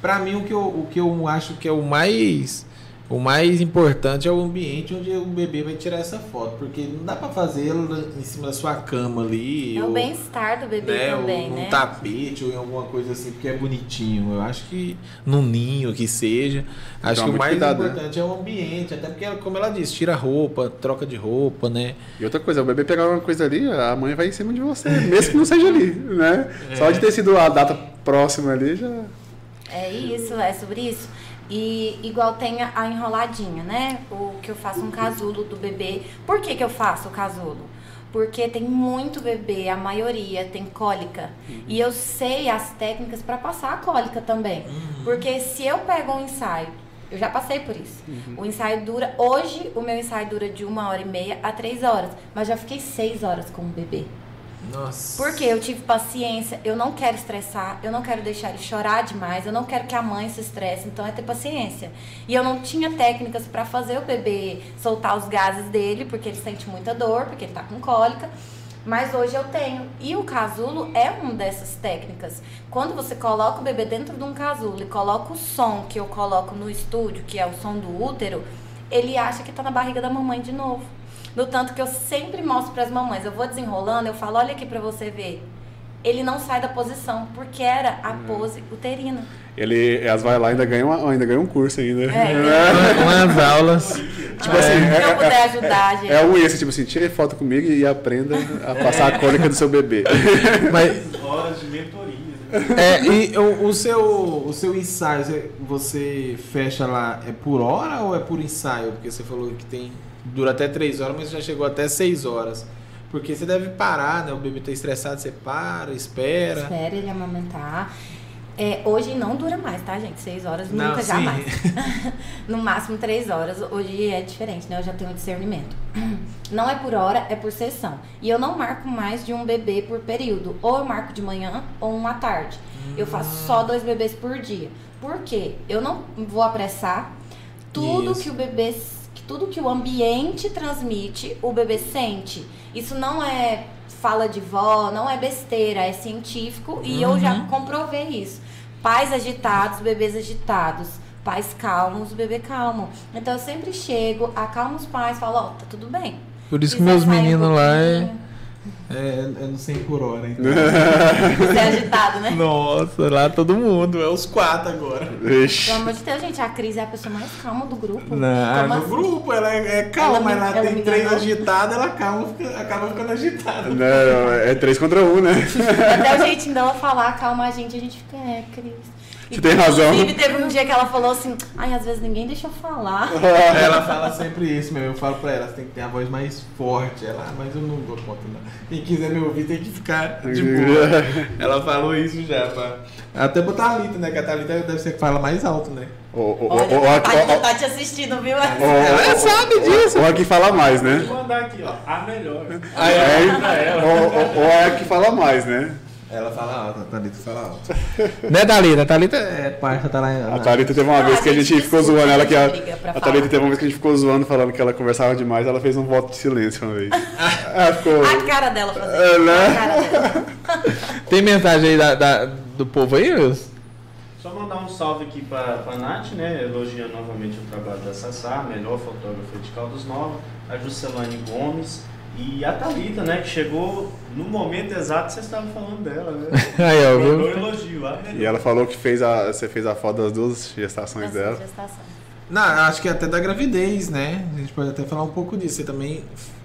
Para mim, o que, eu, o que eu acho que é o mais o mais importante é o ambiente onde o bebê vai tirar essa foto, porque não dá para fazer ela em cima da sua cama ali. É ou, o bem-estar do bebê né, também, ou né? Um tapete ou em alguma coisa assim, porque é bonitinho. Eu acho que num ninho que seja. Acho então, que o mais cuidado, né? importante né? é o ambiente, até porque, como ela disse, tira roupa, troca de roupa, né? E outra coisa, o bebê pegar uma coisa ali, a mãe vai em cima de você, mesmo que não seja ali, né? É. Só de ter sido a data próxima ali já. É isso, é sobre isso. E igual tem a enroladinha, né? O que eu faço um casulo do bebê. Por que, que eu faço o casulo? Porque tem muito bebê, a maioria tem cólica. Uhum. E eu sei as técnicas para passar a cólica também. Uhum. Porque se eu pego um ensaio, eu já passei por isso. Uhum. O ensaio dura. Hoje, o meu ensaio dura de uma hora e meia a três horas. Mas já fiquei seis horas com o bebê. Nossa. Porque eu tive paciência, eu não quero estressar, eu não quero deixar ele chorar demais, eu não quero que a mãe se estresse, então é ter paciência. E eu não tinha técnicas para fazer o bebê soltar os gases dele, porque ele sente muita dor, porque ele tá com cólica. Mas hoje eu tenho. E o casulo é uma dessas técnicas. Quando você coloca o bebê dentro de um casulo e coloca o som que eu coloco no estúdio, que é o som do útero, ele acha que tá na barriga da mamãe de novo. No tanto que eu sempre mostro para as mamães, eu vou desenrolando, eu falo, olha aqui para você ver. Ele não sai da posição, porque era a uhum. pose uterina. Ele, elas vai lá e ainda ganham, ainda ganha um curso ainda. É, é. Umas aulas. Tipo assim, é, Se eu puder é, ajudar, gente. É o esse, tipo assim, tire foto comigo e aprenda a passar a cólica do seu bebê. Mas, horas de mentoria. É, e o, o, seu, o seu ensaio, você fecha lá, é por hora ou é por ensaio? Porque você falou que tem dura até 3 horas, mas já chegou até 6 horas. Porque você deve parar, né? O bebê tá estressado, você para, espera. Espera ele amamentar. É, hoje não dura mais, tá, gente? 6 horas não, nunca, sim. jamais. no máximo 3 horas. Hoje é diferente, né? Eu já tenho discernimento. Não é por hora, é por sessão. E eu não marco mais de um bebê por período. Ou eu marco de manhã ou uma tarde. Hum. Eu faço só dois bebês por dia. Por quê? Eu não vou apressar tudo Isso. que o bebê, que tudo que o ambiente transmite, o bebê sente. Isso não é fala de vó, não é besteira, é científico e eu já Uhum. comprovei isso. Pais agitados, bebês agitados. Pais calmos, bebê calmo. Então eu sempre chego, acalmo os pais, falo, ó, tá tudo bem. Por isso que Quiser meus sair um meninos lá é, é, é no 100 por hora, então. Você é agitado, né? Nossa, lá todo mundo, é os quatro agora. Vixe. Pelo amor de Deus, gente, a Cris é a pessoa mais calma do grupo. Como no assim? grupo, ela é, é calma, Ela lá ela tem três enganou. agitadas, ela calma, fica- acaba ficando agitada. Não, é três contra um, né? Até o jeitinho dela falar, acalma a gente, a gente fica, é, Cris. Você tem razão. Inclusive, teve um dia que ela falou assim, ai, às vezes ninguém deixa eu falar. Ela fala sempre isso, meu. Eu falo pra ela, você tem que ter a voz mais forte. Ela, ah, mas eu não dou conta, não. Quem quiser me ouvir tem que ficar de boa. Ela falou isso já, pá. Até pra Thalita, né? Que a Thalita deve ser que fala mais alto, né? Ô, ô, Olha, a ó, tá te assistindo, viu? Ela sabe disso. Ou a que fala mais, né? Vou mandar aqui, ó. A melhor. É, ou, ou, ou é a que fala mais, né? Ela fala alto, a Thalita fala alto. né, Thalita? A Thalita é parça, tá lá. A Thalita teve uma vez a que a gente ficou zoando ela que a, a a. Thalita teve uma vez que a gente ficou zoando falando que ela conversava demais, ela fez um voto de silêncio uma vez. Ela ficou. A cara dela fazendo. É, né? A cara dela. Tem mensagem aí da, da- do povo aí, Wilson? Só mandar um salve aqui pra, pra Nath, né? Elogiando novamente o trabalho da Sassá, a melhor fotógrafa de Caldas Novas, a Juscelane Gomes e a Thalita, né? Que chegou no momento exato que vocês estavam falando dela, né? Aí, ó, viu? elogio, a melhor. E ela falou que fez a, você fez a foto das duas gestações Nossa, dela. gestação. Não, acho que até da gravidez, né? A gente pode até falar um pouco disso. Você também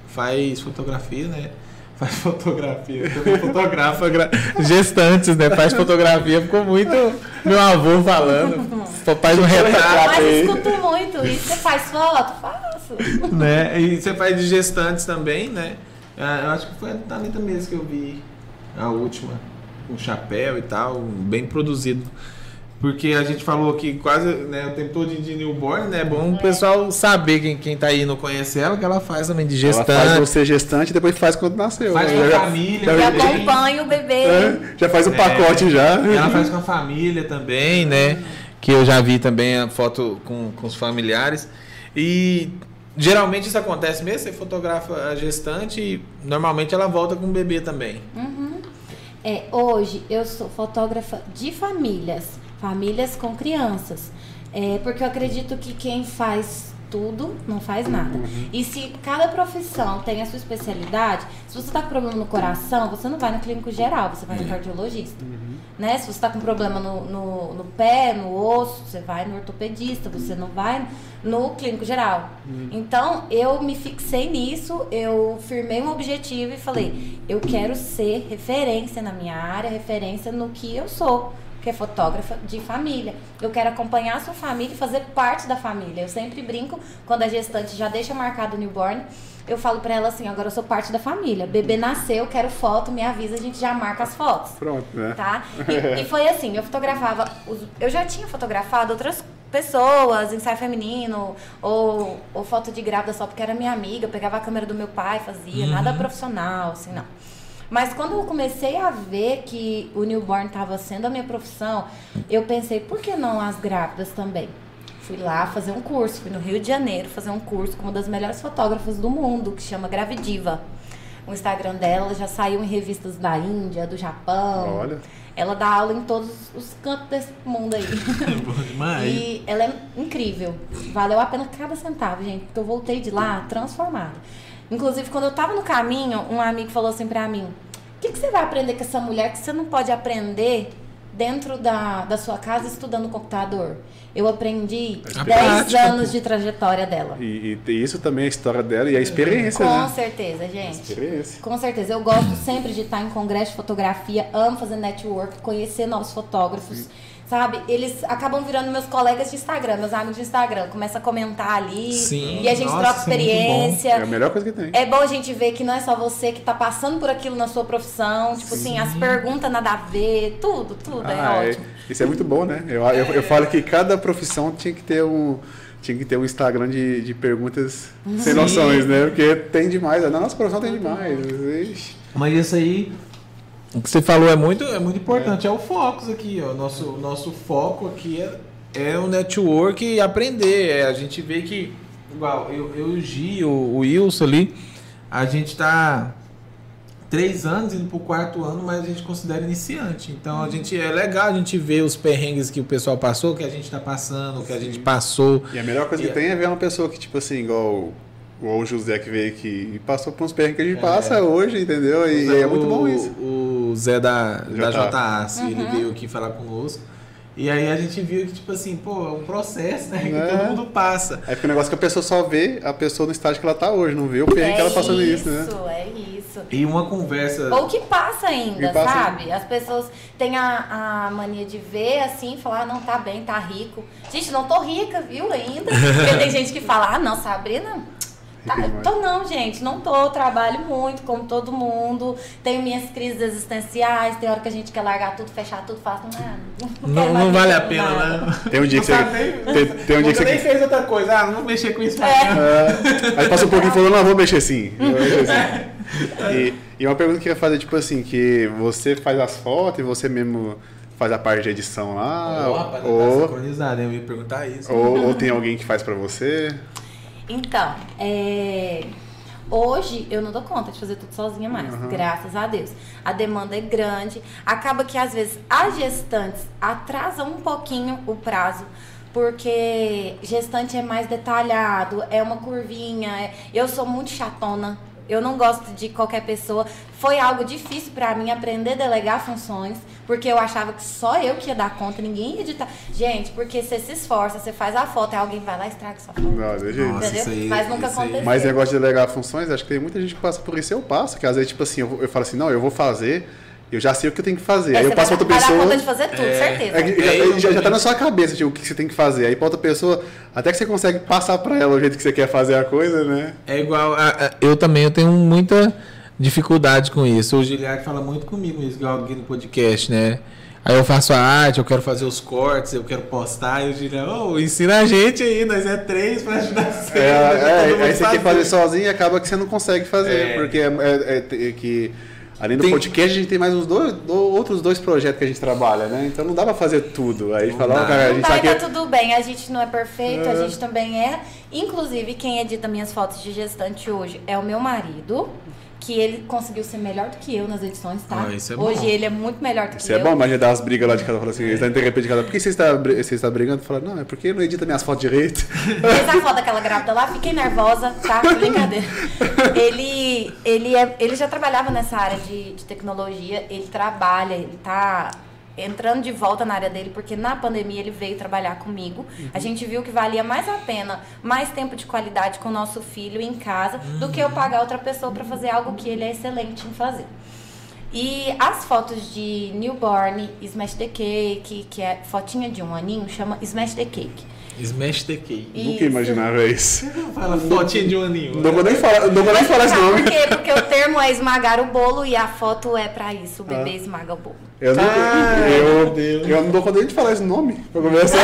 faz fotografia, né? Faz fotografia, também fotografa gra- gestantes, né? Faz fotografia, ficou muito meu avô falando. Faz um retrato Mas escuto muito isso. Você faz foto? Faço. né? E você faz de gestantes também, né? Ah, Eu acho que foi a Thalita mesmo que eu vi a última, com chapéu e tal, bem produzido. Porque a gente falou que quase né, o tempo todo de newborn, né? É bom o pessoal saber, quem, quem tá aí e não conhece ela, que ela faz também de Ela gestante. faz você gestante e depois faz quando nasceu. Faz né? com a já, família. já- já- acompanha o bebê. é, já faz o pacote já. Ela faz com a família também, né? Que eu já vi também a foto com, com os familiares. E geralmente isso acontece mesmo, você fotografa a gestante e normalmente ela volta com o bebê também. É, hoje eu sou fotógrafa de famílias, famílias com crianças. É, porque eu acredito que quem faz tudo não faz nada. E se cada profissão tem a sua especialidade, se você tá com problema no coração, você não vai no clínico geral, você vai no cardiologista. Né? Se você tá com problema no, no, no pé, no osso, você vai no ortopedista, você não vai no clínico geral. Então, eu me fixei nisso, eu firmei um objetivo e falei, eu quero ser referência na minha área, referência no que eu sou, que é fotógrafa de família. Eu quero acompanhar a sua família e fazer parte da família. Eu sempre brinco, quando a gestante já deixa marcado o newborn, eu falo pra ela assim, agora eu sou parte da família. Bebê nasceu, quero foto, me avisa, a gente já marca as fotos Pronto, né? tá? E, e foi assim, eu fotografava, os- eu já tinha fotografado outras pessoas, ensaio feminino, ou, ou foto de grávida só porque era minha amiga, eu pegava a câmera do meu pai, fazia, nada profissional, assim, não. Mas quando eu comecei a ver que o newborn estava sendo a minha profissão, eu pensei, por que não as grávidas também? Fui lá fazer um curso, fui no Rio de Janeiro fazer um curso com uma das melhores fotógrafas do mundo, que chama Gravidiva. O Instagram dela já saiu em revistas da Índia, do Japão. Olha. Ela dá aula em todos os cantos desse mundo aí. Bom demais. e ela é incrível. Valeu a pena cada centavo, gente, porque eu voltei de lá transformada. Inclusive, quando eu tava no caminho, um amigo falou assim pra mim: O que, que você vai aprender com essa mulher que você não pode aprender dentro da, da sua casa estudando computador? Eu aprendi A 10 prática, anos de trajetória dela. E, e isso também é a história dela e a experiência, Com né? certeza, gente. Experiência. Com certeza. Eu gosto sempre de estar em congresso de fotografia, amo fazer network, conhecer novos fotógrafos. Sabe? Eles acabam virando meus colegas de Instagram, meus amigos de Instagram. Começa a comentar ali. Sim, e a gente nossa, troca é experiência. É a melhor coisa que tem. É bom a gente ver que não é só você que tá passando por aquilo na sua profissão. Tipo assim, as perguntas nada a ver, tudo, tudo. Ah, é é. ótimo. Isso é muito bom, né? Eu, eu, eu falo que cada profissão tinha que ter um. Tinha que ter um Instagram de, de perguntas sem noções, né? Porque tem demais. Na nossa profissão tem demais. Ixi. Mas isso aí, o que você falou é muito, é muito importante. É, o foco aqui, ó. Nosso, nosso foco aqui é, é um network e aprender. É, a gente vê que, igual, eu, eu o Gi, o, o Wilson ali, a gente tá três anos indo pro quarto ano, mas a gente considera iniciante. Então a gente é legal a gente ver os perrengues que o pessoal passou, que a gente tá passando, que a gente passou. E a melhor coisa E que a- tem é ver uma pessoa que, tipo assim, igual o, o José que veio aqui e passou por uns perrengues que a gente É. passa hoje, entendeu? E, é muito bom isso. O Zé da, da JA. JAS, ele veio aqui falar conosco. E aí a gente viu que, tipo assim, pô, é um processo, né? Que É. todo mundo passa. É porque o negócio é que a pessoa só vê a pessoa no estágio que ela tá hoje, não vê o perrengue que ela passando isso, né? É isso. E uma conversa. Ou que passa ainda, Que passa sabe? As pessoas têm a, a mania de ver assim falar, ah, não, tá bem, tá rico. Gente, não tô rica, viu, ainda. Porque tem gente que fala, ah, não, Sabrina. Tá, tô não, gente, não tô, trabalho muito, como todo mundo, tenho minhas crises existenciais, tem hora que a gente quer largar tudo, fechar tudo, fala, ah, não, Não, não vale a pena, nada." né? Tem um dia que você. Tem, tem um dia que Você nem fez outra coisa. Ah, não vou mexer com isso. É. É, aí passa um pouquinho e falou, não, vou mexer sim. eu Vou mexer sim. E, e uma pergunta que eu ia fazer, tipo assim, que você faz as fotos e você mesmo faz a parte de edição lá, Ó, rapaz, não tá ou, sincronizado, hein? eu ia perguntar isso. ou, ou tem alguém que faz pra você. Então, é, hoje eu não dou conta de fazer tudo sozinha mais, graças a Deus. A demanda é grande, acaba que às vezes as gestantes atrasam um pouquinho o prazo. Porque gestante é mais detalhado, é uma curvinha. é- Eu sou muito chatona, eu não gosto de qualquer pessoa. Foi algo difícil pra mim aprender a delegar funções, porque eu achava que só eu que ia dar conta, ninguém ia editar. Gente, porque você se esforça, você faz a foto, aí alguém vai lá e estraga sua foto. Não, de jeito. Nossa, Entendeu? aí- Mas nunca aconteceu. Mas negócio de delegar funções, acho que tem muita gente que passa por isso. Eu passo, que às vezes, tipo assim, eu, eu falo assim, não, eu vou fazer, eu já sei o que eu tenho que fazer. É, aí eu passo vai, pra outra vai dar pessoa. conta de fazer tudo, É. certeza. É que já, já, já tá na sua cabeça, tipo, o que você tem que fazer. Aí pra outra pessoa, até que você consegue passar pra ela o jeito que você quer fazer a coisa, né? É igual. a- a- eu também eu tenho muita dificuldade com isso. O Giliard fala muito comigo isso, igual aqui no podcast, né? Aí eu faço a arte, eu quero fazer os cortes, eu quero postar, e o Giliard, ô, ensina a gente aí, nós é três pra ajudar você. É, pra é, todo mundo aí você quer fazer sozinho e acaba que você não consegue fazer. É. Porque é, é- é- é que, além do Tem- podcast, a gente tem mais uns dois, do- outros dois projetos que a gente trabalha, né? Então não dá pra fazer tudo. Aí Não fala, ó, dá. cara, a Não gente tá, tá e tá aqui. tudo bem, a gente não é perfeito, a É. gente também é. Inclusive, quem edita minhas fotos de gestante hoje é o meu marido, que ele conseguiu ser melhor do que eu nas edições, tá? Ah, isso é hoje bom. ele é muito melhor do Isso que é eu. bom, mas já dá as brigas lá de cada fala assim, eles de repente de cada. Por que você está, você está brigando? Fala, não, é porque não edita minhas fotos direito. Fez a foto daquela grávida lá, fiquei nervosa, tá? Brincadeira. Ele, ele, é, ele já trabalhava nessa área de, de tecnologia, ele trabalha, ele tá entrando de volta na área dele, porque na pandemia ele veio trabalhar comigo. A gente viu que valia mais a pena, mais tempo de qualidade com o nosso filho em casa, do que eu pagar outra pessoa para fazer algo que ele é excelente em fazer. E as fotos de newborn, Smash the Cake, que é fotinha de um aninho, chama Smash the Cake. Smash the cake. Nunca imaginava isso. Fala fotinha de um aninho. Não vou nem falar, não vou nem falar esse nome. por quê? Porque o termo é esmagar o bolo e a foto é pra isso. O Ah. bebê esmaga o bolo. Eu não, Ai, eu, eu não dou conta nem de falar esse nome. Pra começar.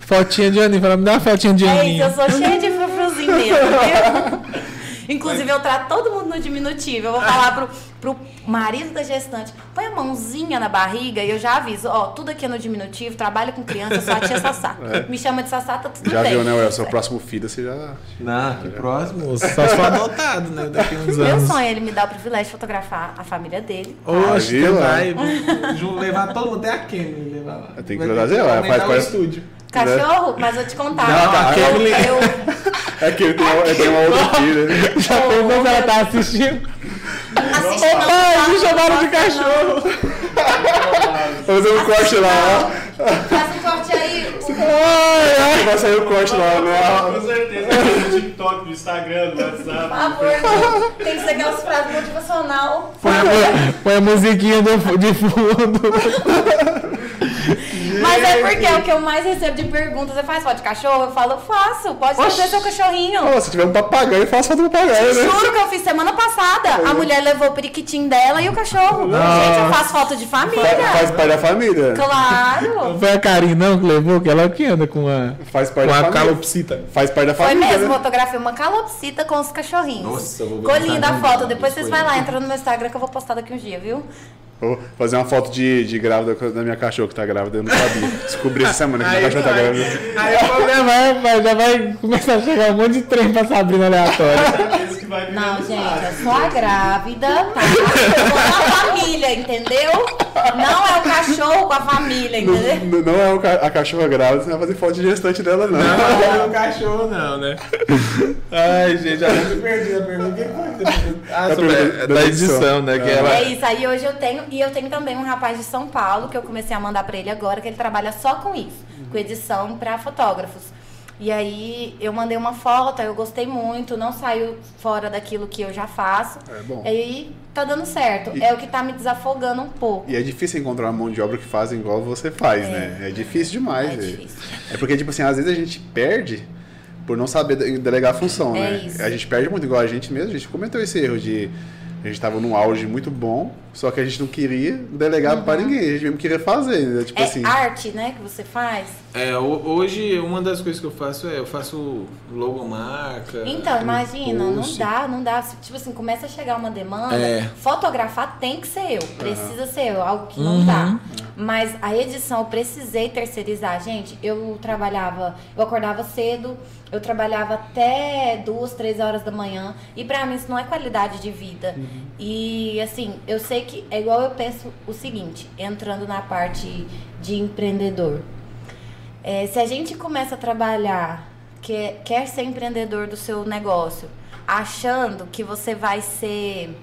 Fotinha de aninho. Fala, me dá uma fotinha de É isso, aninho. eu sou cheia de frufruzinho mesmo, viu? Inclusive, eu trato todo mundo no diminutivo. Eu vou falar pro, pro marido da gestante, põe a mãozinha na barriga e eu já aviso, ó, tudo aqui é no diminutivo, trabalho com criança, sou a tia Sassá. Me chama de Sassá, tá tudo Já bem. viu, né, Well? Seu próximo filho, você já. Não, que próximo. Só se for adotado, né? Daqui uns Meu anos. sonho é ele me dar o privilégio de fotografar a família dele. Oxe, Ah, viu? vai ju- levar todo mundo, até a Kemi levar lá. Tem que Vai trazer, aumentar faz o parte- estúdio. Cachorro, mas vou te contar. Não, a eu, Kemi- eu, É que ele tem, uma- tem uma outra filha. né? Já perguntou se ela tá assistindo? Assiste não, Pai, não, me chamaram de cachorro. Fazer um corte lá. Faz um corte aí. ó. Vai sair o corte lá, né? Com certeza. No TikTok, no Instagram, no Por WhatsApp. favor, tem que ser aquelas frases motivacional. Põe a, põe a musiquinha do- de fundo. Mas é porque é o que eu mais recebo de perguntas. Você faz foto de cachorro? Eu falo, faço. Pode trazer seu cachorrinho. Ó, se tiver um papagaio, faça foto do papagaio, né? Juro que eu fiz semana passada. A mulher levou o periquitinho dela e o cachorro. Gente, eu faço foto de Fa- família. Faz parte da família. Claro. Não foi a Karine não que levou, que ela que anda com a, Faz parte com da a família. calopsita. Faz parte da Foi família. mesmo, né? fotografei uma calopsita com os cachorrinhos. Nossa, eu vou ver Ficou linda a foto. Depois vocês foi. vão lá, entra no meu Instagram que eu vou postar daqui uns dias, viu? Vou fazer uma foto de, de grávida da minha cachorra que tá grávida, eu não sabia. Descobri essa semana que minha cachorra tá grávida. Aí o problema vai, vai, já vai começar a chegar um monte de trem pra Sabrina aleatória. Não, gente, é só a grávida, tá? Eu vou na família, entendeu? Não é o cachorro com a família, entendeu? Não, não é o ca- a cachorra grávida, você não vai fazer foto de gestante dela, não. Não, é o cachorro não, né? Ai, gente, já me perdi a pergunta. O que foi? Ah, Da sobre pergunta a, da da edição. edição, né? Que Ah. ela... É isso, aí hoje eu tenho, e eu tenho também um rapaz de São Paulo, que eu comecei a mandar pra ele agora, que ele trabalha só com isso, com edição pra fotógrafos. E aí eu mandei uma foto, eu gostei muito, não saiu fora daquilo que eu já faço. É bom. E aí tá dando certo. E- É o que tá me desafogando um pouco. E é difícil encontrar uma mão de obra que faz igual você faz, né? É difícil demais. É É, difícil. é porque, tipo assim, às vezes a gente perde por não saber de- delegar a função, É né? isso. A gente perde muito, igual a gente mesmo, a gente cometeu esse erro de. A gente tava num auge muito bom, só que a gente não queria delegar pra ninguém, a gente mesmo queria fazer, né? Tipo Uhum. É assim. arte, né, que você faz? É, ho- hoje uma das coisas que eu faço é eu faço logomarca. Então, imagina, não dá, não dá. Tipo assim, começa a chegar uma demanda, É. fotografar tem que ser eu, precisa ser eu, algo que não Uhum. dá. Mas a edição eu precisei terceirizar. Gente, eu trabalhava, eu acordava cedo, eu trabalhava até duas, três horas da manhã. E pra mim isso não é qualidade de vida. E assim, eu sei que é igual eu penso o seguinte, entrando na parte de empreendedor. É, se a gente começa a trabalhar, quer, quer ser empreendedor do seu negócio, achando que você vai ser.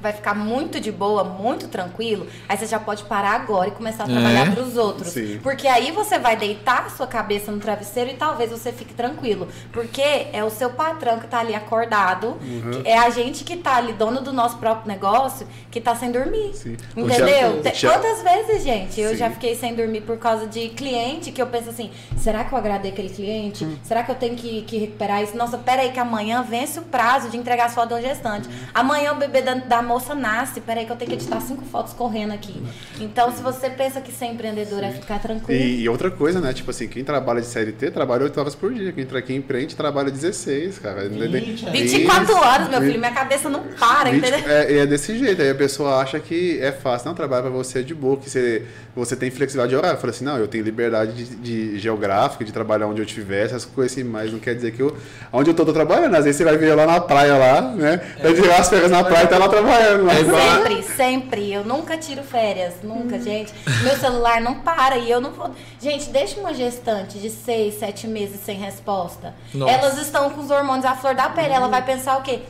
Vai ficar muito de boa, muito tranquilo, aí você já pode parar agora e começar a trabalhar É. para os outros. Sim. Porque aí você vai deitar a sua cabeça no travesseiro e talvez você fique tranquilo. Porque é o seu patrão que tá ali acordado, Uhum. que é a gente que tá ali, dono do nosso próprio negócio, que tá sem dormir. Sim. Entendeu? Já- já- Quantas vezes, gente, eu Sim. já fiquei sem dormir por causa de cliente que eu penso assim, será que eu agradei aquele cliente? Hum. Será que eu tenho que, que recuperar isso? Nossa, peraí que amanhã vence o prazo de entregar fotos do gestante. Hum. Amanhã o bebê da, da moça nasce, peraí que eu tenho que editar cinco fotos correndo aqui. Então, se você pensa que ser empreendedor é ficar tranquilo, E, e outra coisa, né? Tipo assim, quem trabalha de CLT trabalha 8 horas por dia. Quem, quem empreende trabalha 16, cara. 20, é. 24 horas, meu filho, minha cabeça não para, 20 entendeu? é, e é desse jeito. Aí a pessoa acha que é fácil. Não, trabalhar pra você é de boa, que você, você tem flexibilidade de horário. Fala assim, não, eu tenho liberdade de, de geográfica, de trabalhar onde eu estiver, essas coisas assim, mas não quer dizer que eu. Onde eu tô, tô trabalhando. Às vezes você vai ver lá na praia lá, né? Vai tirar as férias na praia e tá lá trabalhando. É igual- Sempre, sempre. Eu nunca tiro férias, nunca, gente. Meu celular não para e eu não vou. Gente, deixa uma gestante de seis, sete meses sem resposta. Nossa. Elas estão com os hormônios à flor da pele. Ela vai pensar o quê?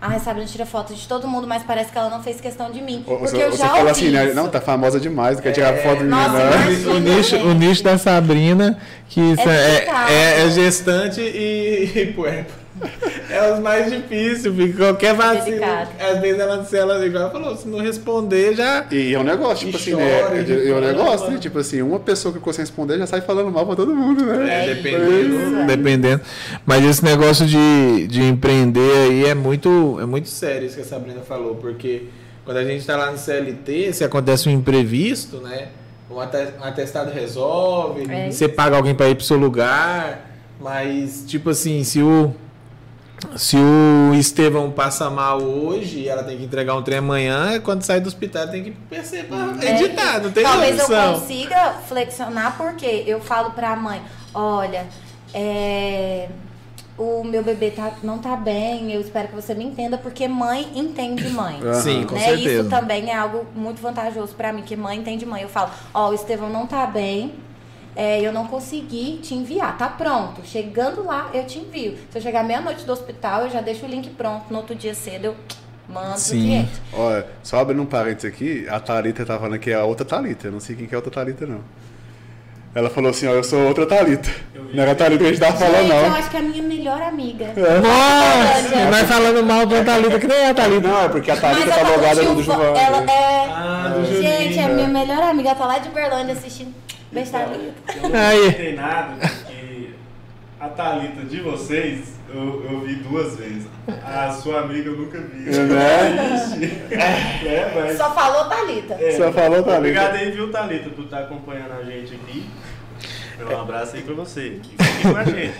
Ah, Sabrina tira foto de todo mundo, mas parece que ela não fez questão de mim. Ou Porque você, eu você já fala ouvi assim, né? Não, tá famosa demais, não quer tirar foto de mim, Nossa. O nicho, o nicho da Sabrina, que isso é, complicado. é, é gestante e, e puerpa. É os mais difíceis, porque qualquer vacilo. Delicado. Às vezes ela, se ela igual falou, se não responder, já. E é um negócio, tipo E assim, chora, né? e É um negócio, né? Tipo assim, uma pessoa que consegue responder já sai falando mal pra todo mundo, né? É, É dependendo, é. dependendo. Mas esse negócio de, de empreender aí é muito, é muito sério isso que a Sabrina falou, porque quando a gente está lá no CLT, se acontece um imprevisto, né? Um um atestado resolve, É você paga alguém para ir pro seu lugar, mas tipo assim, se o se o Estevão passa mal hoje e ela tem que entregar um trem amanhã, quando sai do hospital tem que perceber É, editar, não tem Talvez eu solução. consiga flexionar, porque eu falo pra mãe, olha, é, o meu bebê tá, não tá bem, eu espero que você me entenda, porque mãe entende mãe. Sim, com né? certeza. Isso também é algo muito vantajoso pra mim, que mãe entende mãe. Eu falo, ó, o Estevão não tá bem, é, eu não consegui te enviar, tá pronto. Chegando lá, eu te envio. Se eu chegar meia-noite do hospital, eu já deixo o link pronto. No outro dia cedo, eu mando Sim. cliente. Olha, só abrindo um parênteses aqui, a Thalita tá falando que é a outra Thalita. Eu não sei quem que é a outra Thalita, não. Ela falou assim, ó, eu sou outra Thalita. Não era a Thalita que a gente tava falando, Gente, eu não. acho que é a minha melhor amiga. Nossa, nós falando mal da Thalita, que nem é a Thalita. Não, é porque a Thalita tá ela logada no do Juvan. Ela é. Ah, do Gente, Juninho. é minha melhor amiga. Ela tá lá de Berlândia assistindo. Beijo, Thalita. Eu não Aí. nada, porque a Thalita de vocês eu, eu vi duas vezes. A sua amiga eu nunca vi. Né? É, mas. Só falou Thalita. é, Só falou Thalita. Obrigado aí, viu, Thalita, por estar acompanhando a gente aqui. Um abraço aí pra você. E fique com a gente.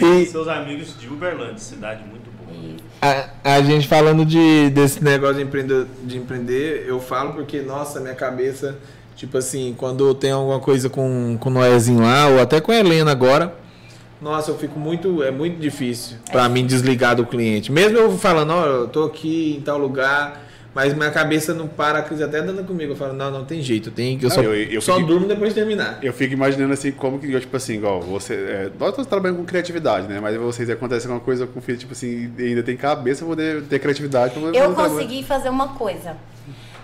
viu? E seus amigos de Uberlândia, cidade muito boa. A, a, gente falando de, desse negócio de empreender, de empreender, eu falo porque, nossa, minha cabeça, tipo assim, quando tem alguma coisa com, com o Noézinho lá, ou até com a Helena agora, nossa, eu fico muito. É muito difícil para é. mim desligar do cliente. Mesmo eu falando, ó, oh, eu tô aqui em tal lugar mas minha cabeça não para, a crise até dando comigo. Eu falo, não, não tem jeito, tem que eu só, eu, eu só fico, durmo depois de terminar. Eu fico imaginando assim, como que, tipo assim, igual, você. É, nós estamos trabalhando com criatividade, né? Mas vocês acontece alguma coisa com o filho, tipo assim, ainda tem cabeça pra poder ter criatividade pra Eu consegui fazer uma coisa.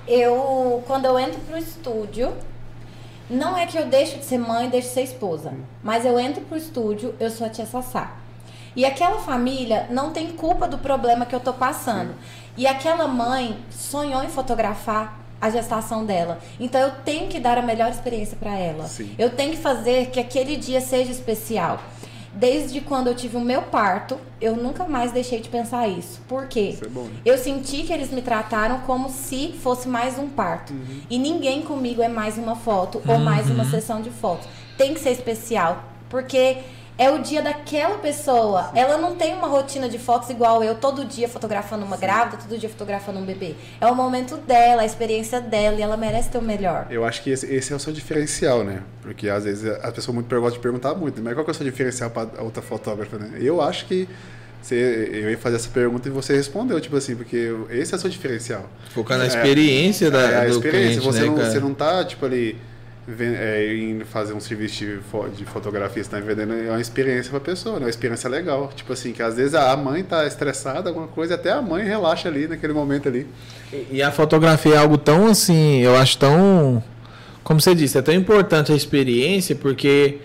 Eu, quando eu entro pro estúdio, não é que eu deixo de ser mãe, deixo de ser esposa. Mas eu entro pro estúdio, eu sou a tia Sassá. E aquela família não tem culpa do problema que eu tô passando. E aquela mãe sonhou em fotografar a gestação dela. Então eu tenho que dar a melhor experiência para ela. Sim. Eu tenho que fazer que aquele dia seja especial. Desde quando eu tive o meu parto, eu nunca mais deixei de pensar isso. Por quê? Isso é bom, né? Eu senti que eles me trataram como se fosse mais um parto. Uhum. E ninguém comigo é mais uma foto ou mais uma uhum. sessão de fotos. Tem que ser especial. Porque é o dia daquela pessoa. Sim. Ela não tem uma rotina de fotos igual eu, todo dia fotografando uma Sim. grávida, todo dia fotografando um bebê. É o momento dela, a experiência dela, e ela merece ter o melhor. Eu acho que esse, esse é o seu diferencial, né? Porque às vezes a pessoa muito gosta de perguntar muito, mas qual que é o seu diferencial para outra fotógrafa, né? Eu acho que você, eu ia fazer essa pergunta e você respondeu, tipo assim, porque esse é o seu diferencial. Focar na é, experiência é, da, é, a do experiência. Cliente, você, né, não, você não tá, tipo ali é, em fazer um serviço de, de fotografia, está vendendo é uma experiência para a pessoa, né? uma experiência legal. Tipo assim, que às vezes a mãe está estressada, alguma coisa, até a mãe relaxa ali naquele momento ali. E, e a fotografia é algo tão assim, eu acho tão. Como você disse, é tão importante a experiência, porque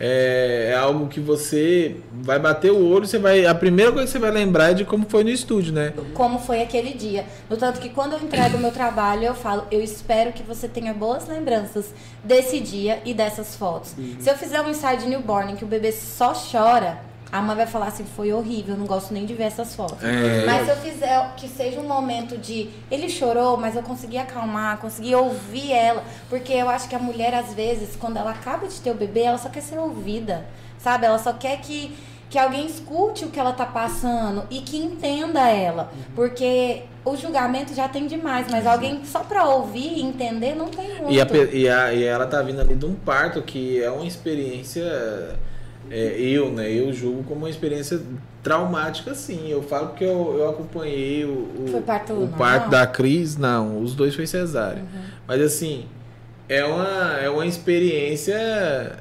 é, é, algo que você vai bater o olho, você vai. A primeira coisa que você vai lembrar é de como foi no estúdio, né? Como foi aquele dia. No tanto que quando eu entrego o meu trabalho, eu falo, eu espero que você tenha boas lembranças desse dia e dessas fotos. Uhum. Se eu fizer um ensaio de newborn que o bebê só chora, a mãe vai falar assim, foi horrível, não gosto nem de ver essas fotos. É. Mas se eu fizer que seja um momento de. Ele chorou, mas eu consegui acalmar, consegui ouvir ela. Porque eu acho que a mulher, às vezes, quando ela acaba de ter o bebê, ela só quer ser ouvida. Sabe? Ela só quer que, que alguém escute o que ela tá passando e que entenda ela. Uhum. Porque o julgamento já tem demais, mas uhum. alguém só para ouvir e entender não tem muito. E, a, e, a, e ela tá vindo ali de um parto que é uma experiência é, eu, né, eu julgo como uma experiência traumática, sim. Eu falo porque eu, eu acompanhei o, o, parto, o parto da Cris, não, os dois foi cesárea. Uhum. Mas assim, é uma, é uma experiência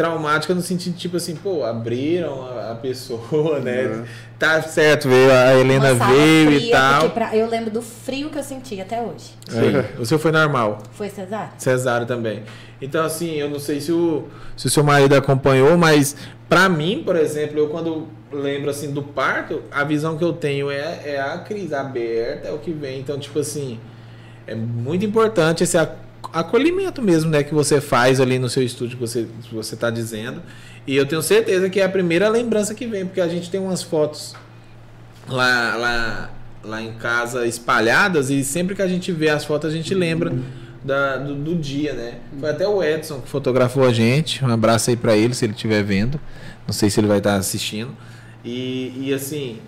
traumática no sentido tipo assim, pô, abriram a, a pessoa, né? Uhum. Tá certo, veio, a Helena veio e tal. Pra, eu lembro do frio que eu senti até hoje. Sim. O seu foi normal? Foi cesárea. Cesárea também. Então, assim, eu não sei se o, se o seu marido acompanhou, mas para mim, por exemplo, eu quando lembro assim do parto, a visão que eu tenho é, é a crise aberta, é o que vem. Então, tipo assim, é muito importante esse acolhimento mesmo, né, que você faz ali no seu estúdio, que você você está dizendo. E eu tenho certeza que é a primeira lembrança que vem, porque a gente tem umas fotos lá, lá, lá em casa espalhadas e sempre que a gente vê as fotos a gente lembra da, do, do, dia, né? Foi até o Edson que fotografou a gente. Um abraço aí para ele, se ele estiver vendo. Não sei se ele vai estar assistindo. E, e assim,